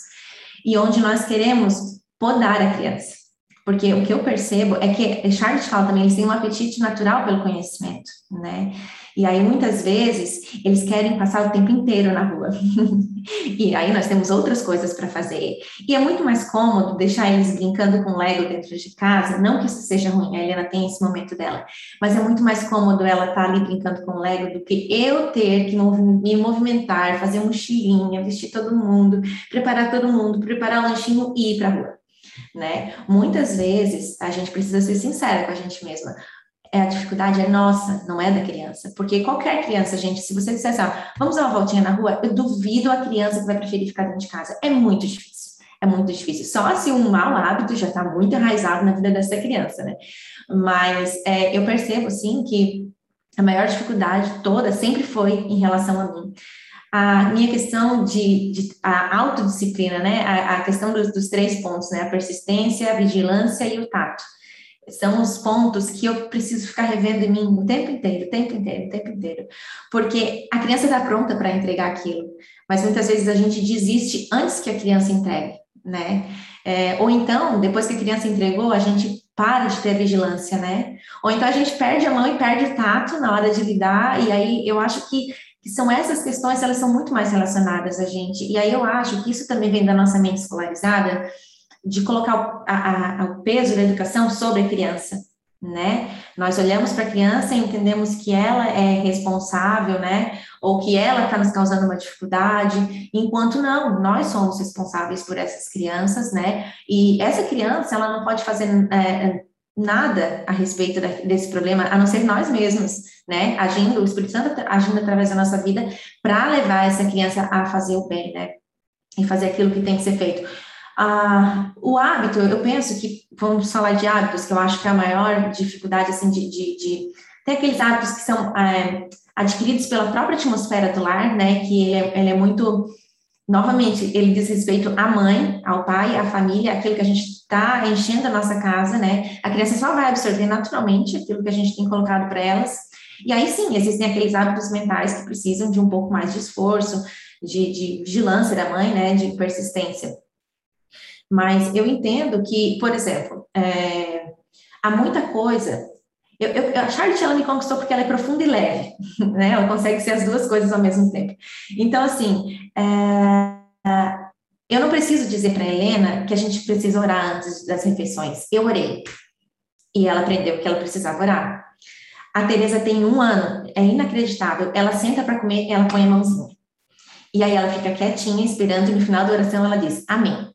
e onde nós queremos podar a criança. Porque o que eu percebo é que Charles fala também, eles têm um apetite natural pelo conhecimento, né? E aí, muitas vezes, eles querem passar o tempo inteiro na rua. e aí, nós temos outras coisas para fazer. E é muito mais cômodo deixar eles brincando com Lego dentro de casa. Não que isso seja ruim, a Helena tem esse momento dela. Mas é muito mais cômodo ela estar tá ali brincando com Lego do que eu ter que me movimentar, fazer mochilinha, vestir todo mundo, preparar todo mundo, preparar o lanchinho e ir para a rua. Né? Muitas vezes a gente precisa ser sincera com a gente mesma é a dificuldade é nossa, não é da criança. Porque qualquer criança, gente, se você disser assim, vamos dar uma voltinha na rua, eu duvido a criança que vai preferir ficar dentro de casa. É muito difícil. É muito difícil. Só se um mau hábito já está muito enraizado na vida dessa criança, né? Mas é, eu percebo, assim, que a maior dificuldade toda sempre foi em relação a mim. A minha questão de, de a autodisciplina, né? A, a questão dos, dos três pontos, né? A persistência, a vigilância e o tato são os pontos que eu preciso ficar revendo em mim o tempo inteiro, o tempo inteiro, o tempo inteiro. Porque a criança está pronta para entregar aquilo, mas muitas vezes a gente desiste antes que a criança entregue, né? É, ou então, depois que a criança entregou, a gente para de ter vigilância, né? Ou então a gente perde a mão e perde o tato na hora de lidar, e aí eu acho que, que são essas questões, elas são muito mais relacionadas a gente. E aí eu acho que isso também vem da nossa mente escolarizada, de colocar a, a, o peso da educação sobre a criança, né? Nós olhamos para a criança e entendemos que ela é responsável, né? Ou que ela está nos causando uma dificuldade, enquanto não, nós somos responsáveis por essas crianças, né? E essa criança, ela não pode fazer é, nada a respeito da, desse problema, a não ser nós mesmos, né? Agindo, o Espírito Santo agindo através da nossa vida para levar essa criança a fazer o bem, né? E fazer aquilo que tem que ser feito. Ah, o hábito, eu penso que, vamos falar de hábitos, que eu acho que é a maior dificuldade, assim, de, de, de tem aqueles hábitos que são é, adquiridos pela própria atmosfera do lar, né, que ele é, ele é, muito, novamente, ele diz respeito à mãe, ao pai, à família, aquilo que a gente está enchendo a nossa casa, né, a criança só vai absorver naturalmente aquilo que a gente tem colocado para elas, e aí sim, existem aqueles hábitos mentais que precisam de um pouco mais de esforço, de, de vigilância da mãe, né, de persistência. Mas eu entendo que, por exemplo, é, há muita coisa. Eu, eu, a Charlotte ela me conquistou porque ela é profunda e leve, né? Ela consegue ser as duas coisas ao mesmo tempo. Então, assim, é, eu não preciso dizer para Helena que a gente precisa orar antes das refeições. Eu orei e ela aprendeu que ela precisava orar. A Teresa tem um ano, é inacreditável. Ela senta para comer, ela põe a mãozinha. E aí ela fica quietinha, esperando, e no final da oração ela diz, amém.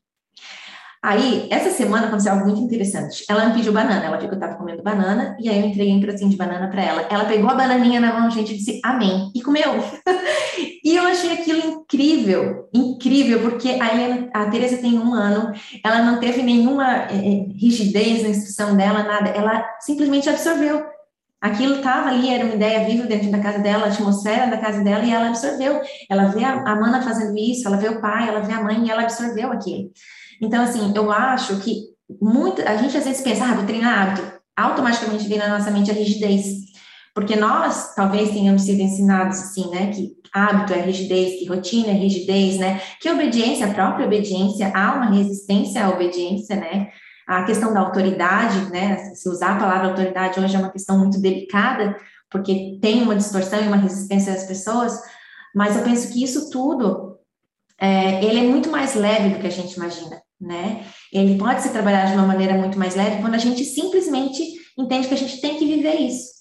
Aí, essa semana aconteceu algo muito interessante. Ela me pediu banana, ela viu que eu estava comendo banana, e aí eu entreguei um pratinho de banana para ela. Ela pegou a bananinha na mão, gente, e disse amém, e comeu. e eu achei aquilo incrível, incrível, porque a, Helena, a Tereza tem um ano, ela não teve nenhuma é, rigidez na instrução dela, nada, ela simplesmente absorveu. Aquilo estava ali, era uma ideia viva dentro da casa dela, a atmosfera da casa dela, e ela absorveu. Ela vê a, a Mana fazendo isso, ela vê o pai, ela vê a mãe, e ela absorveu aquilo. Então, assim, eu acho que muito, a gente às vezes pensa, ah, vou treinar hábito, automaticamente vem na nossa mente a rigidez. Porque nós talvez tenhamos sido ensinados assim, né? Que hábito é rigidez, que rotina é rigidez, né? Que obediência, a própria obediência, há uma resistência à obediência, né? A questão da autoridade, né? Se usar a palavra autoridade hoje é uma questão muito delicada, porque tem uma distorção e uma resistência das pessoas, mas eu penso que isso tudo, é, ele é muito mais leve do que a gente imagina né? Ele pode ser trabalhado de uma maneira muito mais leve quando a gente simplesmente entende que a gente tem que viver isso.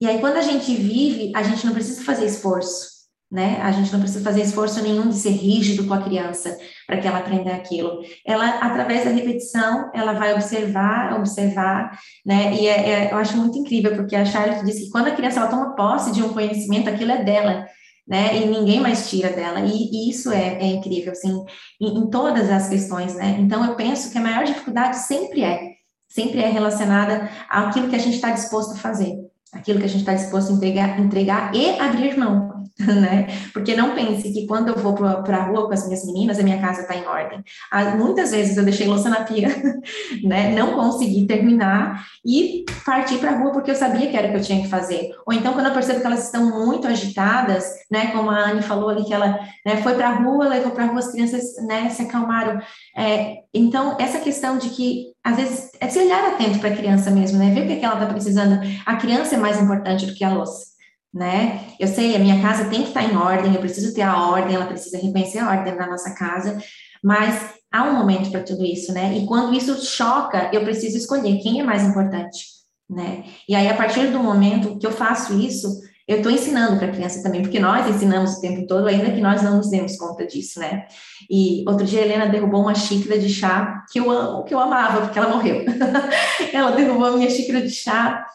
E aí, quando a gente vive, a gente não precisa fazer esforço, né? A gente não precisa fazer esforço nenhum de ser rígido com a criança para que ela aprenda aquilo. Ela, através da repetição, ela vai observar, observar, né? E é, é, eu acho muito incrível, porque a Charlotte disse que quando a criança ela toma posse de um conhecimento, aquilo é dela né? E ninguém mais tira dela. E, e isso é, é, incrível, assim, em, em, todas as questões, né? Então, eu penso que a maior dificuldade sempre é, sempre é relacionada àquilo que a gente está disposto a fazer. Aquilo que a gente está disposto a entregar, entregar e abrir mão. né? Porque não pense que quando eu vou para a rua com as minhas meninas, a minha casa está em ordem. Ah, muitas vezes eu deixei louça na pia, né? Não consegui terminar e parti para a rua porque eu sabia que era o que eu tinha que fazer. Ou então, quando eu percebo que elas estão muito agitadas, né? Como a Anne falou ali, que ela né, foi para a rua, levou para a rua, as crianças né, se acalmaram. É, então, essa questão de que, às vezes, é se olhar atento para a criança mesmo, né? Ver o que, é que ela está precisando. A criança é mais importante do que a louça né? Eu sei, a minha casa tem que estar em ordem, eu preciso ter a ordem, ela precisa reconhecer a ordem na nossa casa, mas há um momento para tudo isso, né? E quando isso choca, eu preciso escolher quem é mais importante, né? E aí, a partir do momento que eu faço isso, eu estou ensinando para a criança também, porque nós ensinamos o tempo todo, ainda que nós não nos demos conta disso, né? E outro dia a Helena derrubou uma xícara de chá que eu amo, que eu amava, porque ela morreu. ela derrubou a minha xícara de chá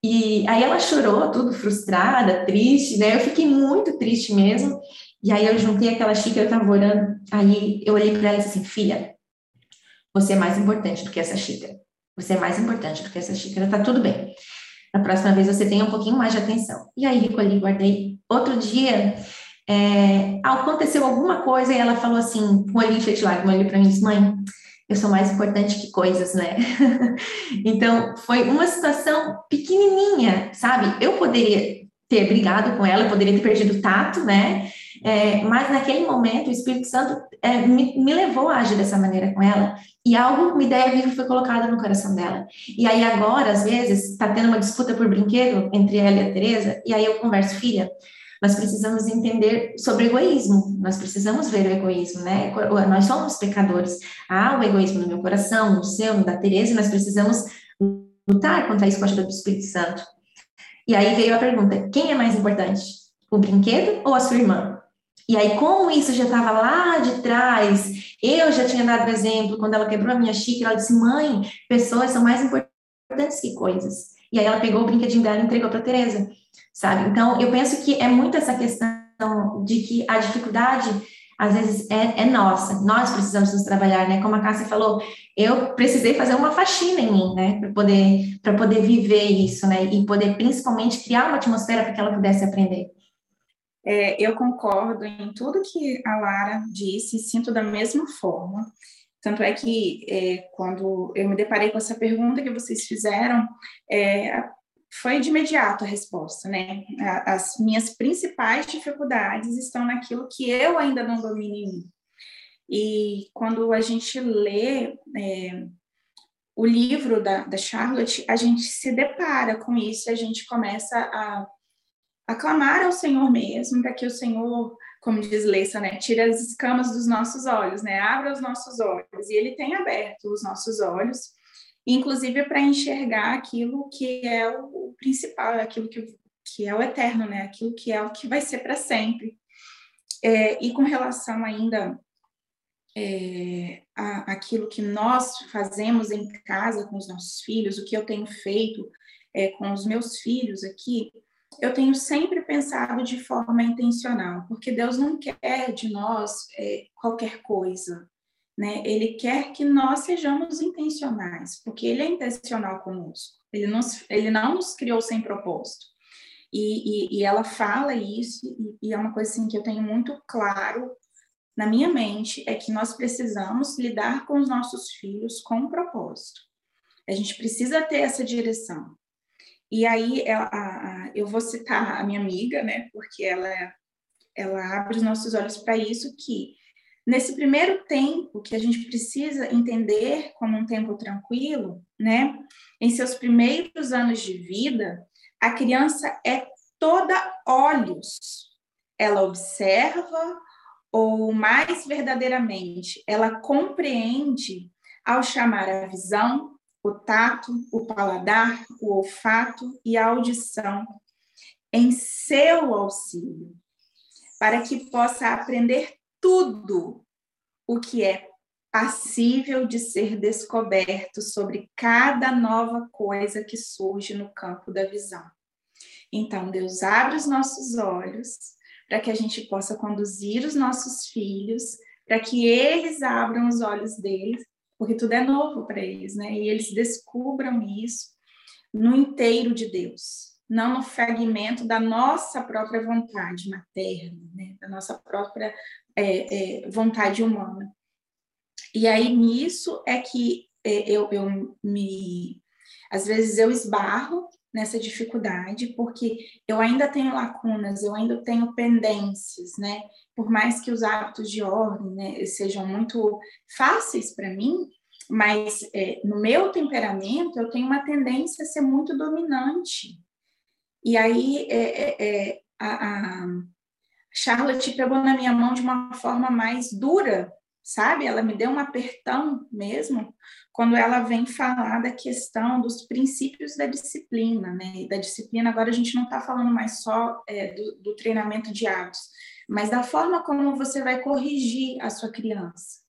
e aí ela chorou, tudo frustrada, triste, né? Eu fiquei muito triste mesmo. E aí eu juntei aquela xícara, eu estava orando. Aí eu olhei para ela e disse assim: Filha, você é mais importante do que essa xícara. Você é mais importante do que essa xícara, tá tudo bem. Na próxima vez você tenha um pouquinho mais de atenção. E aí recolhi, guardei. Outro dia, é, aconteceu alguma coisa e ela falou assim, com o olhinho cheio de lágrimas, olhou para mim e disse: Mãe, eu sou mais importante que coisas, né? então, foi uma situação pequenininha, sabe? Eu poderia ter brigado com ela, eu poderia ter perdido o tato, né? É, mas naquele momento, o Espírito Santo é, me, me, levou a agir dessa maneira com ela, e algo, uma ideia viva foi colocada no coração dela. E aí agora, às vezes, está tendo uma disputa por brinquedo entre ela e a Tereza, e aí eu converso, filha, nós precisamos entender sobre egoísmo, nós precisamos ver o egoísmo, né? Nós somos pecadores. Há o egoísmo no meu coração, no seu, no da Tereza, e nós precisamos lutar contra isso com a ajuda do Espírito Santo. E aí veio a pergunta: quem é mais importante? O brinquedo ou a sua irmã? E aí, como isso já estava lá de trás, eu já tinha dado exemplo, quando ela quebrou a minha xícara, ela disse: mãe, pessoas são mais importantes que coisas. E aí ela pegou o brinquedinho dela e entregou para Tereza sabe? Então, eu penso que é muito essa questão de que a dificuldade, às vezes, é, é nossa, nós precisamos nos trabalhar, né? Como a Cássia falou, eu precisei fazer uma faxina em mim, né? Para poder, poder viver isso, né? E poder, principalmente, criar uma atmosfera para que ela pudesse aprender. É, eu concordo em tudo que a Lara disse, sinto da mesma forma. Tanto é que é, quando eu me deparei com essa pergunta que vocês fizeram, é, foi de imediato a resposta, né? As minhas principais dificuldades estão naquilo que eu ainda não domino em mim. E quando a gente lê é, o livro da, da Charlotte, a gente se depara com isso, a gente começa a, a clamar ao Senhor mesmo, para que o Senhor, como diz Leissa, né, tire as escamas dos nossos olhos, né, abra os nossos olhos. E Ele tem aberto os nossos olhos inclusive para enxergar aquilo que é o, principal, aquilo que, que é o eterno, né? Aquilo que é o que vai ser para sempre. É, e com relação ainda é, a, aquilo que nós fazemos em casa com os nossos filhos, o que eu tenho feito é, com os meus filhos aqui, eu tenho sempre pensado de forma intencional, porque Deus não quer de nós é, qualquer coisa, né? Ele quer que nós sejamos intencionais, porque ele é intencional conosco. Ele, nos, ele não nos criou sem propósito. E, e, e ela fala isso, e, e, é uma coisa assim, que eu tenho muito claro na minha mente, é que nós precisamos lidar com os nossos filhos com um propósito. A gente precisa ter essa direção. E aí, ela, a, a, eu vou citar a minha amiga, né, porque ela, ela abre os nossos olhos para isso, que Nesse primeiro tempo, que a gente precisa entender como um tempo tranquilo, né? Em seus primeiros anos de vida, a criança é toda olhos. Ela observa, ou mais verdadeiramente, ela compreende ao chamar a visão, o tato, o paladar, o olfato e a audição em seu auxílio, para que possa aprender tudo o que é passível de ser descoberto sobre cada nova coisa que surge no campo da visão. Então, Deus abre os nossos olhos para que a gente possa conduzir os nossos filhos, para que eles abram os olhos deles, porque tudo é novo para eles, né? E eles descubram isso no inteiro de Deus, não no fragmento da nossa própria vontade materna, né? da nossa própria é, é, vontade humana. E aí nisso é que é, eu, eu me. Às vezes eu esbarro nessa dificuldade, porque eu ainda tenho lacunas, eu ainda tenho pendências, né? Por mais que os hábitos de ordem né, sejam muito fáceis para mim, mas é, no meu temperamento eu tenho uma tendência a ser muito dominante. E aí é, é, é a, a Charlotte pegou na minha mão de uma forma mais dura, sabe? Ela me deu um apertão mesmo, quando ela vem falar da questão dos princípios da disciplina, né? E da disciplina, agora a gente não está falando mais só é, do, do treinamento de hábitos, mas da forma como você vai corrigir a sua criança,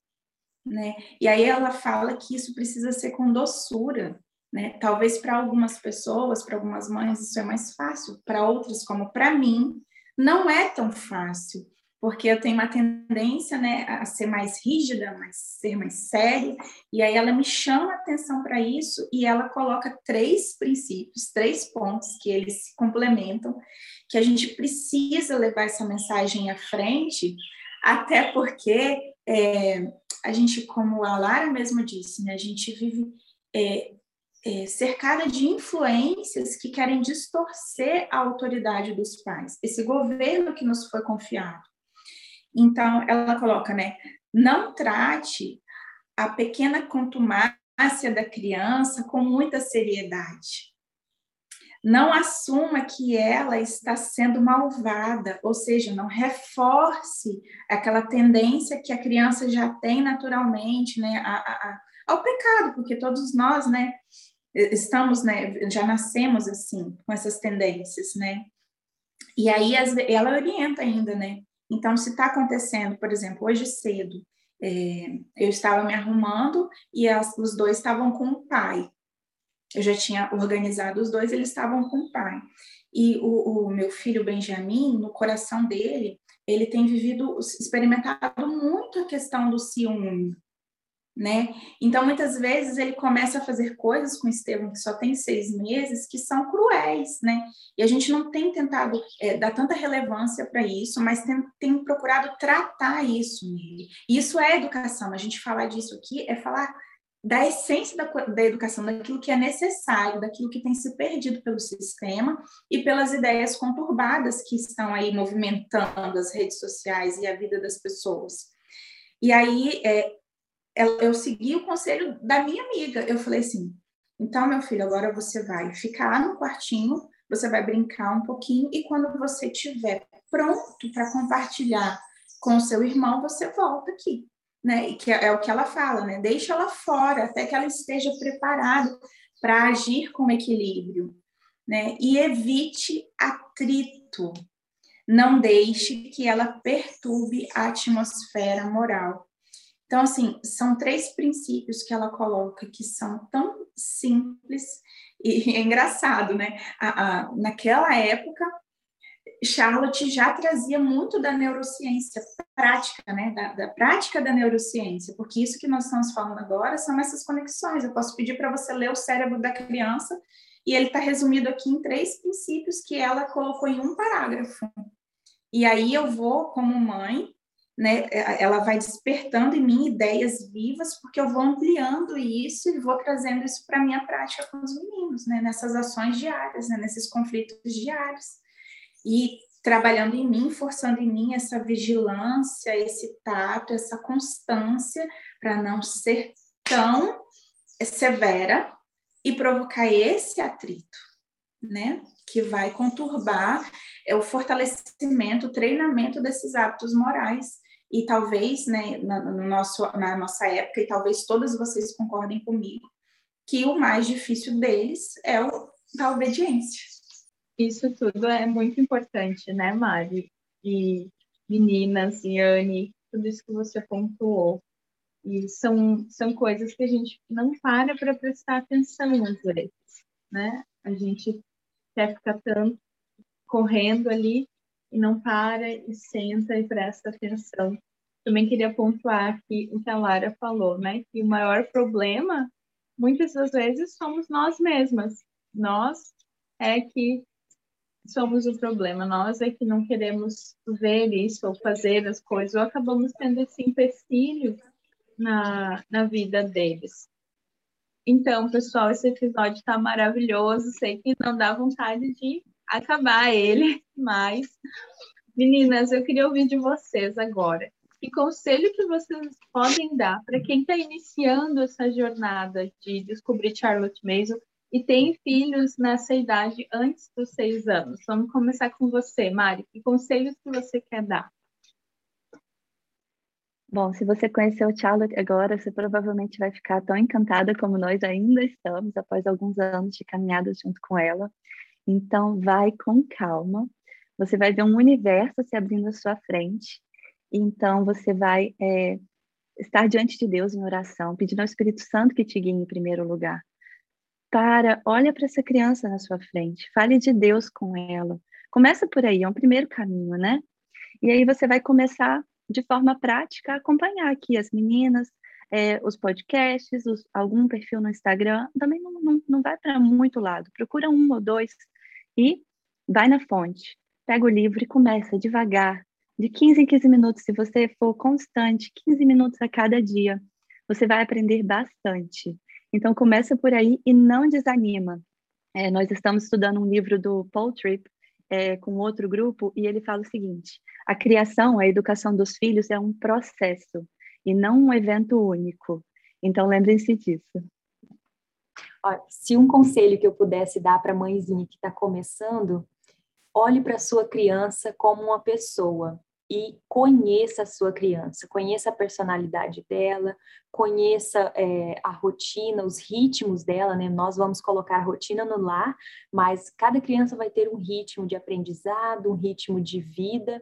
né? E aí ela fala que isso precisa ser com doçura, né? Talvez para algumas pessoas, para algumas mães, isso é mais fácil, para outras, como para mim, não é tão fácil porque eu tenho uma tendência né, a ser mais rígida, mais, ser mais séria, e aí ela me chama a atenção para isso e ela coloca três princípios, três pontos que eles se complementam, que a gente precisa levar essa mensagem à frente, até porque é, a gente, como a Lara mesma disse, né, a gente vive é, é, cercada de influências que querem distorcer a autoridade dos pais, esse governo que nos foi confiado. Então, ela coloca, né? Não trate a pequena contumácia da criança com muita seriedade. Não assuma que ela está sendo malvada, ou seja, não reforce aquela tendência que a criança já tem naturalmente, né, a, a, ao pecado, porque todos nós, né, estamos, né, já nascemos assim, com essas tendências, né? E aí ela orienta ainda, né? Então, se está acontecendo, por exemplo, hoje cedo, é, eu estava me arrumando e as, os dois estavam com o pai. Eu já tinha organizado os dois, eles estavam com o pai. E o, o meu filho Benjamin, no coração dele, ele tem vivido, experimentado muito a questão do ciúme, né? Então, muitas vezes ele começa a fazer coisas com Estevão, que só tem seis meses, que são cruéis, né? E a gente não tem tentado é, dar tanta relevância para isso, mas tem, tem, procurado tratar isso nele. Isso é educação. A gente falar disso aqui é falar da essência da, da educação, daquilo que é necessário, daquilo que tem se perdido pelo sistema e pelas ideias conturbadas que estão aí movimentando as redes sociais e a vida das pessoas. E aí, é, eu segui o conselho da minha amiga. Eu falei assim: então, meu filho, agora você vai ficar no quartinho, você vai brincar um pouquinho, e quando você estiver pronto para compartilhar com o seu irmão, você volta aqui. Né? E que é, é o que ela fala, né? Deixa ela fora até que ela esteja preparada para agir com equilíbrio, né? E evite atrito. Não deixe que ela perturbe a atmosfera moral. Então, assim, são três princípios que ela coloca que são tão simples e é engraçado, né? A, a, naquela época, Charlotte já trazia muito da neurociência prática, né? Da, da, prática da neurociência, porque isso que nós estamos falando agora são essas conexões. Eu posso pedir para você ler o cérebro da criança e ele está resumido aqui em três princípios que ela colocou em um parágrafo. E aí eu vou, como mãe, né, é, ela vai despertando em mim ideias vivas, porque eu vou ampliando isso e vou trazendo isso para a minha prática com os meninos, né, nessas ações diárias, né, nesses conflitos diários. E trabalhando em mim, forçando em mim essa vigilância, esse tato, essa constância, para não ser tão severa e provocar esse atrito, né? Que vai conturbar é o fortalecimento, o treinamento desses hábitos morais e talvez, né, na, no nosso, na nossa época, e talvez todas vocês concordem comigo, que o mais difícil deles é o da obediência. Isso tudo é muito importante, né, Mari? E meninas, e Anne, tudo isso que você pontuou. E são, são coisas que a gente não para para prestar atenção às vezes, né? A gente quer ficar tanto correndo ali e não para e senta e presta atenção. Também queria pontuar aqui o que a Lara falou, né? Que o maior problema, muitas das vezes, somos nós mesmas. Nós é que somos o problema, nós é que não queremos ver isso ou fazer as coisas, ou acabamos tendo esse empecilho na, na vida deles. Então, pessoal, esse episódio está maravilhoso. Sei que não dá vontade de acabar ele, mas, meninas, eu queria ouvir de vocês agora. Que conselho que vocês podem dar para quem está iniciando essa jornada de descobrir Charlotte Mason e tem filhos nessa idade antes dos seis anos? Vamos começar com você, Mari. Que conselhos que você quer dar? Bom, se você conheceu Charlotte agora, você provavelmente vai ficar tão encantada como nós ainda estamos após alguns anos de caminhada junto com ela. Então, vai com calma. Você vai ver um universo se abrindo à sua frente. Então, você vai é, estar diante de Deus em oração, pedindo ao Espírito Santo que te guie em primeiro lugar. Para, olha para essa criança na sua frente, fale de Deus com ela. Começa por aí, é um primeiro caminho, né? E aí você vai começar de forma prática, acompanhar aqui as meninas, é, os podcasts, os, algum perfil no Instagram, também não, não, não vai para muito lado, procura um ou dois e vai na fonte, pega o livro e começa devagar, de 15 em 15 minutos, se você for constante, 15 minutos a cada dia, você vai aprender bastante. Então começa por aí e não desanima. É, nós estamos estudando um livro do Paul Tripp, é, com outro grupo e ele fala o seguinte: a criação, a educação dos filhos é um processo e não um evento único. Então lembrem-se disso. Se um conselho que eu pudesse dar para a mãezinha que está começando, olhe para sua criança como uma pessoa e conheça a sua criança, conheça a personalidade dela, conheça é, a rotina, os ritmos dela, né? Nós vamos colocar a rotina no lar, mas cada criança vai ter um ritmo de aprendizado, um ritmo de vida.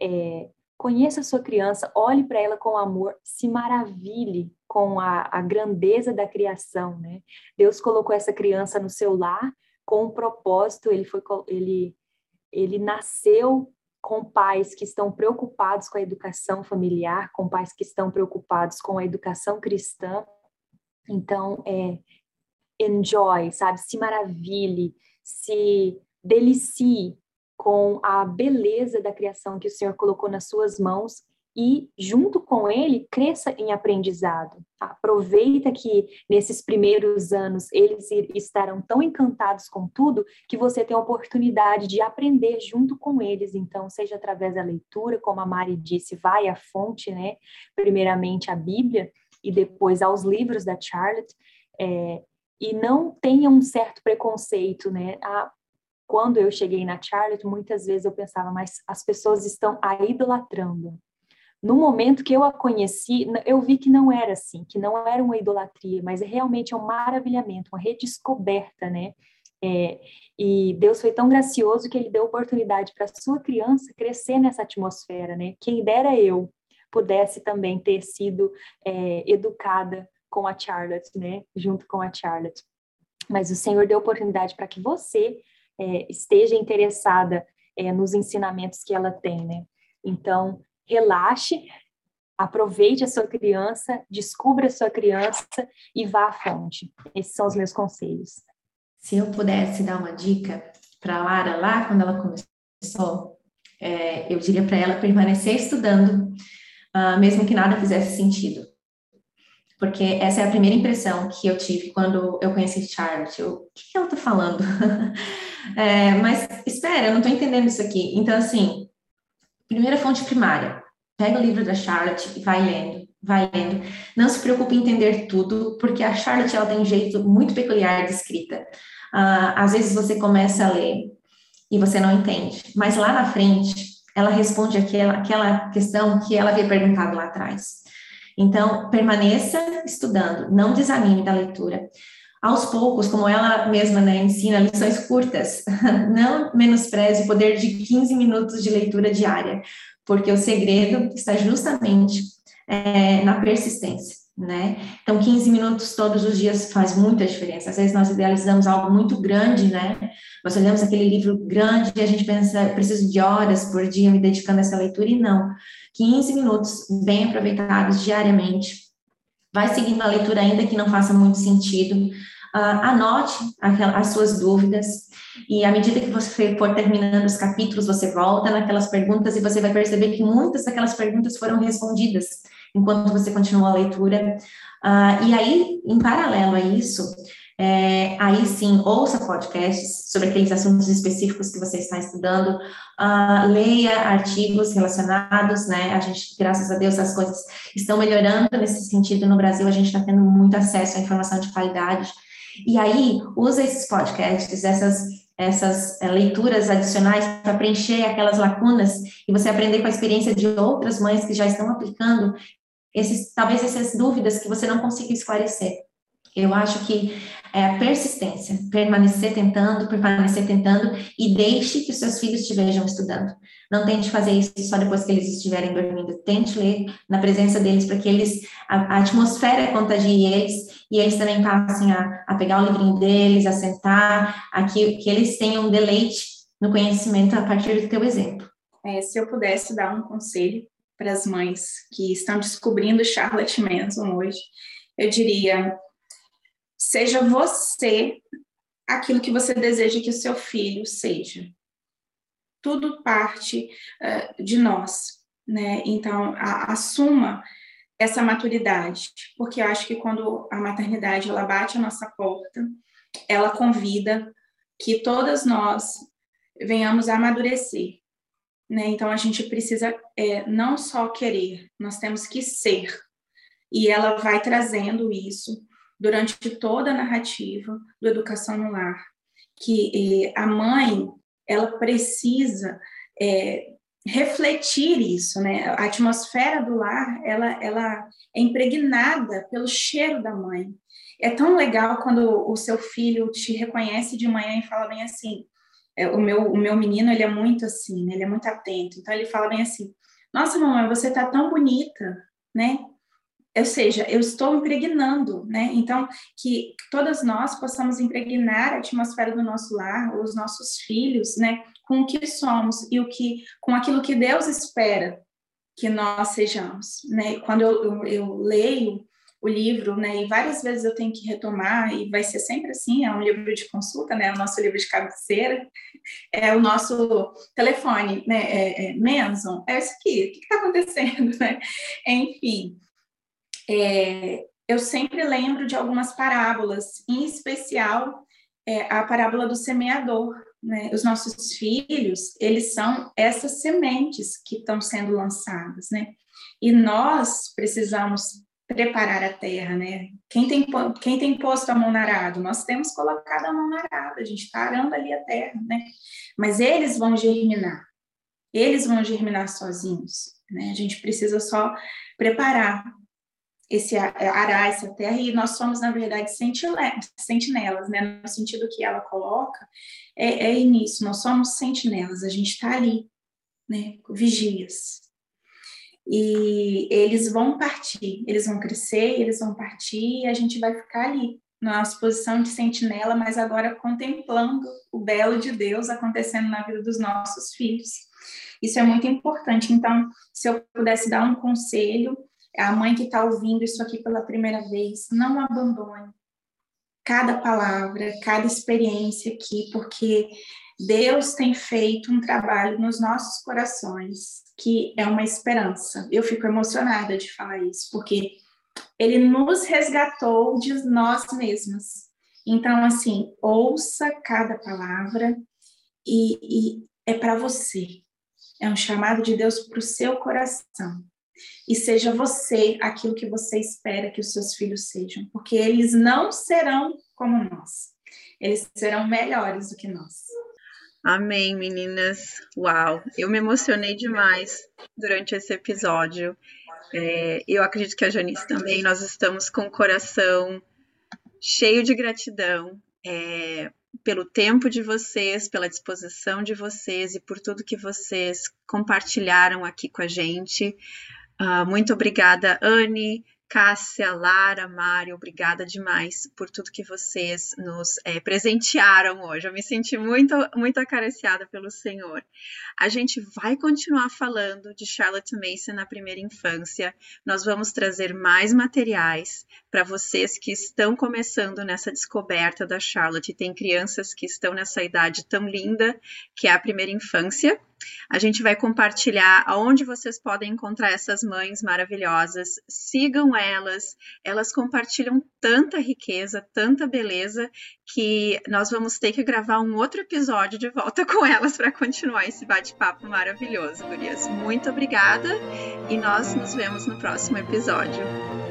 É, conheça a sua criança, olhe para ela com amor, se maravilhe com a, a grandeza da criação, né? Deus colocou essa criança no seu lar com um propósito, ele foi ele ele nasceu com pais que estão preocupados com a educação familiar, com pais que estão preocupados com a educação cristã. Então, é, enjoy, sabe? Se maravilhe, se delicie com a beleza da criação que o Senhor colocou nas suas mãos e, junto com ele, cresça em aprendizado. Aproveita que nesses primeiros anos eles estarão tão encantados com tudo que você tem a oportunidade de aprender junto com eles. Então, seja através da leitura, como a Mari disse, vai à fonte, né? Primeiramente a Bíblia e depois aos livros da Charlotte. É, e não tenha um certo preconceito, né? Ah, quando eu cheguei na Charlotte, muitas vezes eu pensava, mas as pessoas estão a idolatrando. No momento que eu a conheci, eu vi que não era assim, que não era uma idolatria, mas é realmente um maravilhamento, uma redescoberta, né? É, e Deus foi tão gracioso que Ele deu oportunidade para sua criança crescer nessa atmosfera, né? Quem dera eu pudesse também ter sido é, educada com a Charlotte, né? Junto com a Charlotte. Mas o Senhor deu oportunidade para que você é, esteja interessada é, nos ensinamentos que ela tem, né? Então, relaxe, aproveite a sua criança, descubra a sua criança e vá à fonte. Esses são os meus conselhos. Se eu pudesse dar uma dica para Lara lá, quando ela começou, é, eu diria para ela permanecer estudando, uh, mesmo que nada fizesse sentido. Porque essa é a primeira impressão que eu tive quando eu conheci Charlotte. Eu, o que, ela está falando? é, mas espera, eu não estou entendendo isso aqui. Então, assim, Primeira fonte primária. Pega o livro da Charlotte e vai lendo, vai lendo. Não se preocupe em entender tudo, porque a Charlotte ela tem um jeito muito peculiar de escrita. Uh, às vezes você começa a ler e você não entende, mas lá na frente ela responde aquela, aquela questão que ela havia perguntado lá atrás. Então, permaneça estudando, não desanime da leitura aos poucos, como ela mesma né, ensina, lições curtas. Não menospreze o poder de 15 minutos de leitura diária, porque o segredo está justamente é, na persistência. Né? Então, 15 minutos todos os dias faz muita diferença. Às vezes nós idealizamos algo muito grande, né? Nós olhamos aquele livro grande e a gente pensa, preciso de horas por dia me dedicando a essa leitura, e não. 15 minutos bem aproveitados diariamente vai seguindo a leitura, ainda que não faça muito sentido. Uh, anote aquelas, as suas dúvidas, e à medida que você for terminando os capítulos, você volta naquelas perguntas e você vai perceber que muitas daquelas perguntas foram respondidas enquanto você continua a leitura. Uh, e aí, em paralelo a isso, é, aí sim, ouça podcasts sobre aqueles assuntos específicos que você está estudando, uh, leia artigos relacionados, né? A gente, graças a Deus, as coisas estão melhorando nesse sentido no Brasil, a gente está tendo muito acesso à informação de qualidade. E aí, use esses podcasts, essas essas é, leituras adicionais para preencher aquelas lacunas e você aprender com a experiência de outras mães que já estão aplicando esses, talvez essas dúvidas que você não consiga esclarecer. Eu acho que é a persistência, permanecer tentando, permanecer tentando e deixe que os seus filhos te vejam estudando. Não tente fazer isso só depois que eles estiverem dormindo. Tente ler na presença deles para que eles a, a, atmosfera contagie eles e eles também passem a, a pegar o livrinho deles, a sentar, a que, que eles tenham um deleite no conhecimento a partir do teu exemplo. É, se eu pudesse dar um conselho para as mães que estão descobrindo Charlotte Manson hoje, eu diria Seja você aquilo que você deseja que o seu filho seja. Tudo parte uh, de nós, né? Então, a, assuma essa maturidade, porque eu acho que quando a maternidade ela bate a nossa porta, ela convida que todas nós venhamos a amadurecer, né? Então a gente precisa é, não só querer, nós temos que ser, e ela vai trazendo isso durante toda a narrativa do Educação no Lar, que eh, a mãe ela precisa é, refletir isso, né? A atmosfera do lar ela, ela é impregnada pelo cheiro da mãe. É tão legal quando o seu filho te reconhece de manhã e fala bem assim. É, o, meu, o meu menino ele é muito assim, né? ele é muito atento. Então ele fala bem assim: Nossa, mamãe, você tá tão bonita, né? Ou seja, eu estou impregnando, né? Então, que todas nós possamos impregnar a atmosfera do nosso lar, os nossos filhos, né, com o que somos e o que, com aquilo que Deus espera que nós sejamos, né? Quando eu, eu, eu leio o livro, né, e várias vezes eu tenho que retomar, e vai ser sempre assim, é um livro de consulta, né, é o nosso livro de cabeceira, é o nosso telefone, né, é, é é isso aqui, o que está acontecendo, né? Enfim, é, eu sempre lembro de algumas parábolas, em especial é, a parábola do semeador. Né? Os nossos filhos, eles são essas sementes que estão sendo lançadas, né? E nós precisamos preparar a terra, né? Quem tem, quem tem posto a mão na arado? Nós temos colocado a mão na arado, a gente está arando ali a terra, né? Mas eles vão germinar, eles vão germinar sozinhos, né? A gente precisa só preparar esse arar essa terra e nós somos na verdade sentinelas, né? No sentido que ela coloca é, é nós somos sentinelas, a gente está ali, né? Vigias. E eles vão partir, eles vão crescer, eles vão partir e a gente vai ficar ali na nossa posição de sentinela, mas agora contemplando o belo de Deus acontecendo na vida dos nossos filhos. Isso é muito importante. Então, se eu pudesse dar um conselho, a mãe que está ouvindo isso aqui pela primeira vez, não abandone cada palavra, cada experiência aqui, porque Deus tem feito um trabalho nos nossos corações que é uma esperança. Eu fico emocionada de falar isso, porque Ele nos resgatou de nós mesmas. Então, assim, ouça cada palavra e, e é para você. É um chamado de Deus para o seu coração e seja você aquilo que você espera que os seus filhos sejam, porque eles não serão como nós, eles serão melhores do que nós. Amém, meninas. Uau, eu me emocionei demais durante esse episódio. É, eu acredito que a Janice também. Nós estamos com o coração cheio de gratidão é, pelo tempo de vocês, pela disposição de vocês e por tudo que vocês compartilharam aqui com a gente. Uh, muito obrigada, Anne, Cássia, Lara, Mário, obrigada demais por tudo que vocês nos é, presentearam hoje. Eu me senti muito, muito acariciada pelo Senhor. A gente vai continuar falando de Charlotte Mason na primeira infância. Nós vamos trazer mais materiais para vocês que estão começando nessa descoberta da Charlotte. Tem crianças que estão nessa idade tão linda que é a primeira infância. A gente vai compartilhar aonde vocês podem encontrar essas mães maravilhosas. Sigam elas, elas compartilham tanta riqueza, tanta beleza, que nós vamos ter que gravar um outro episódio de volta com elas para continuar esse bate-papo maravilhoso, Gurias. Muito obrigada e nós nos vemos no próximo episódio.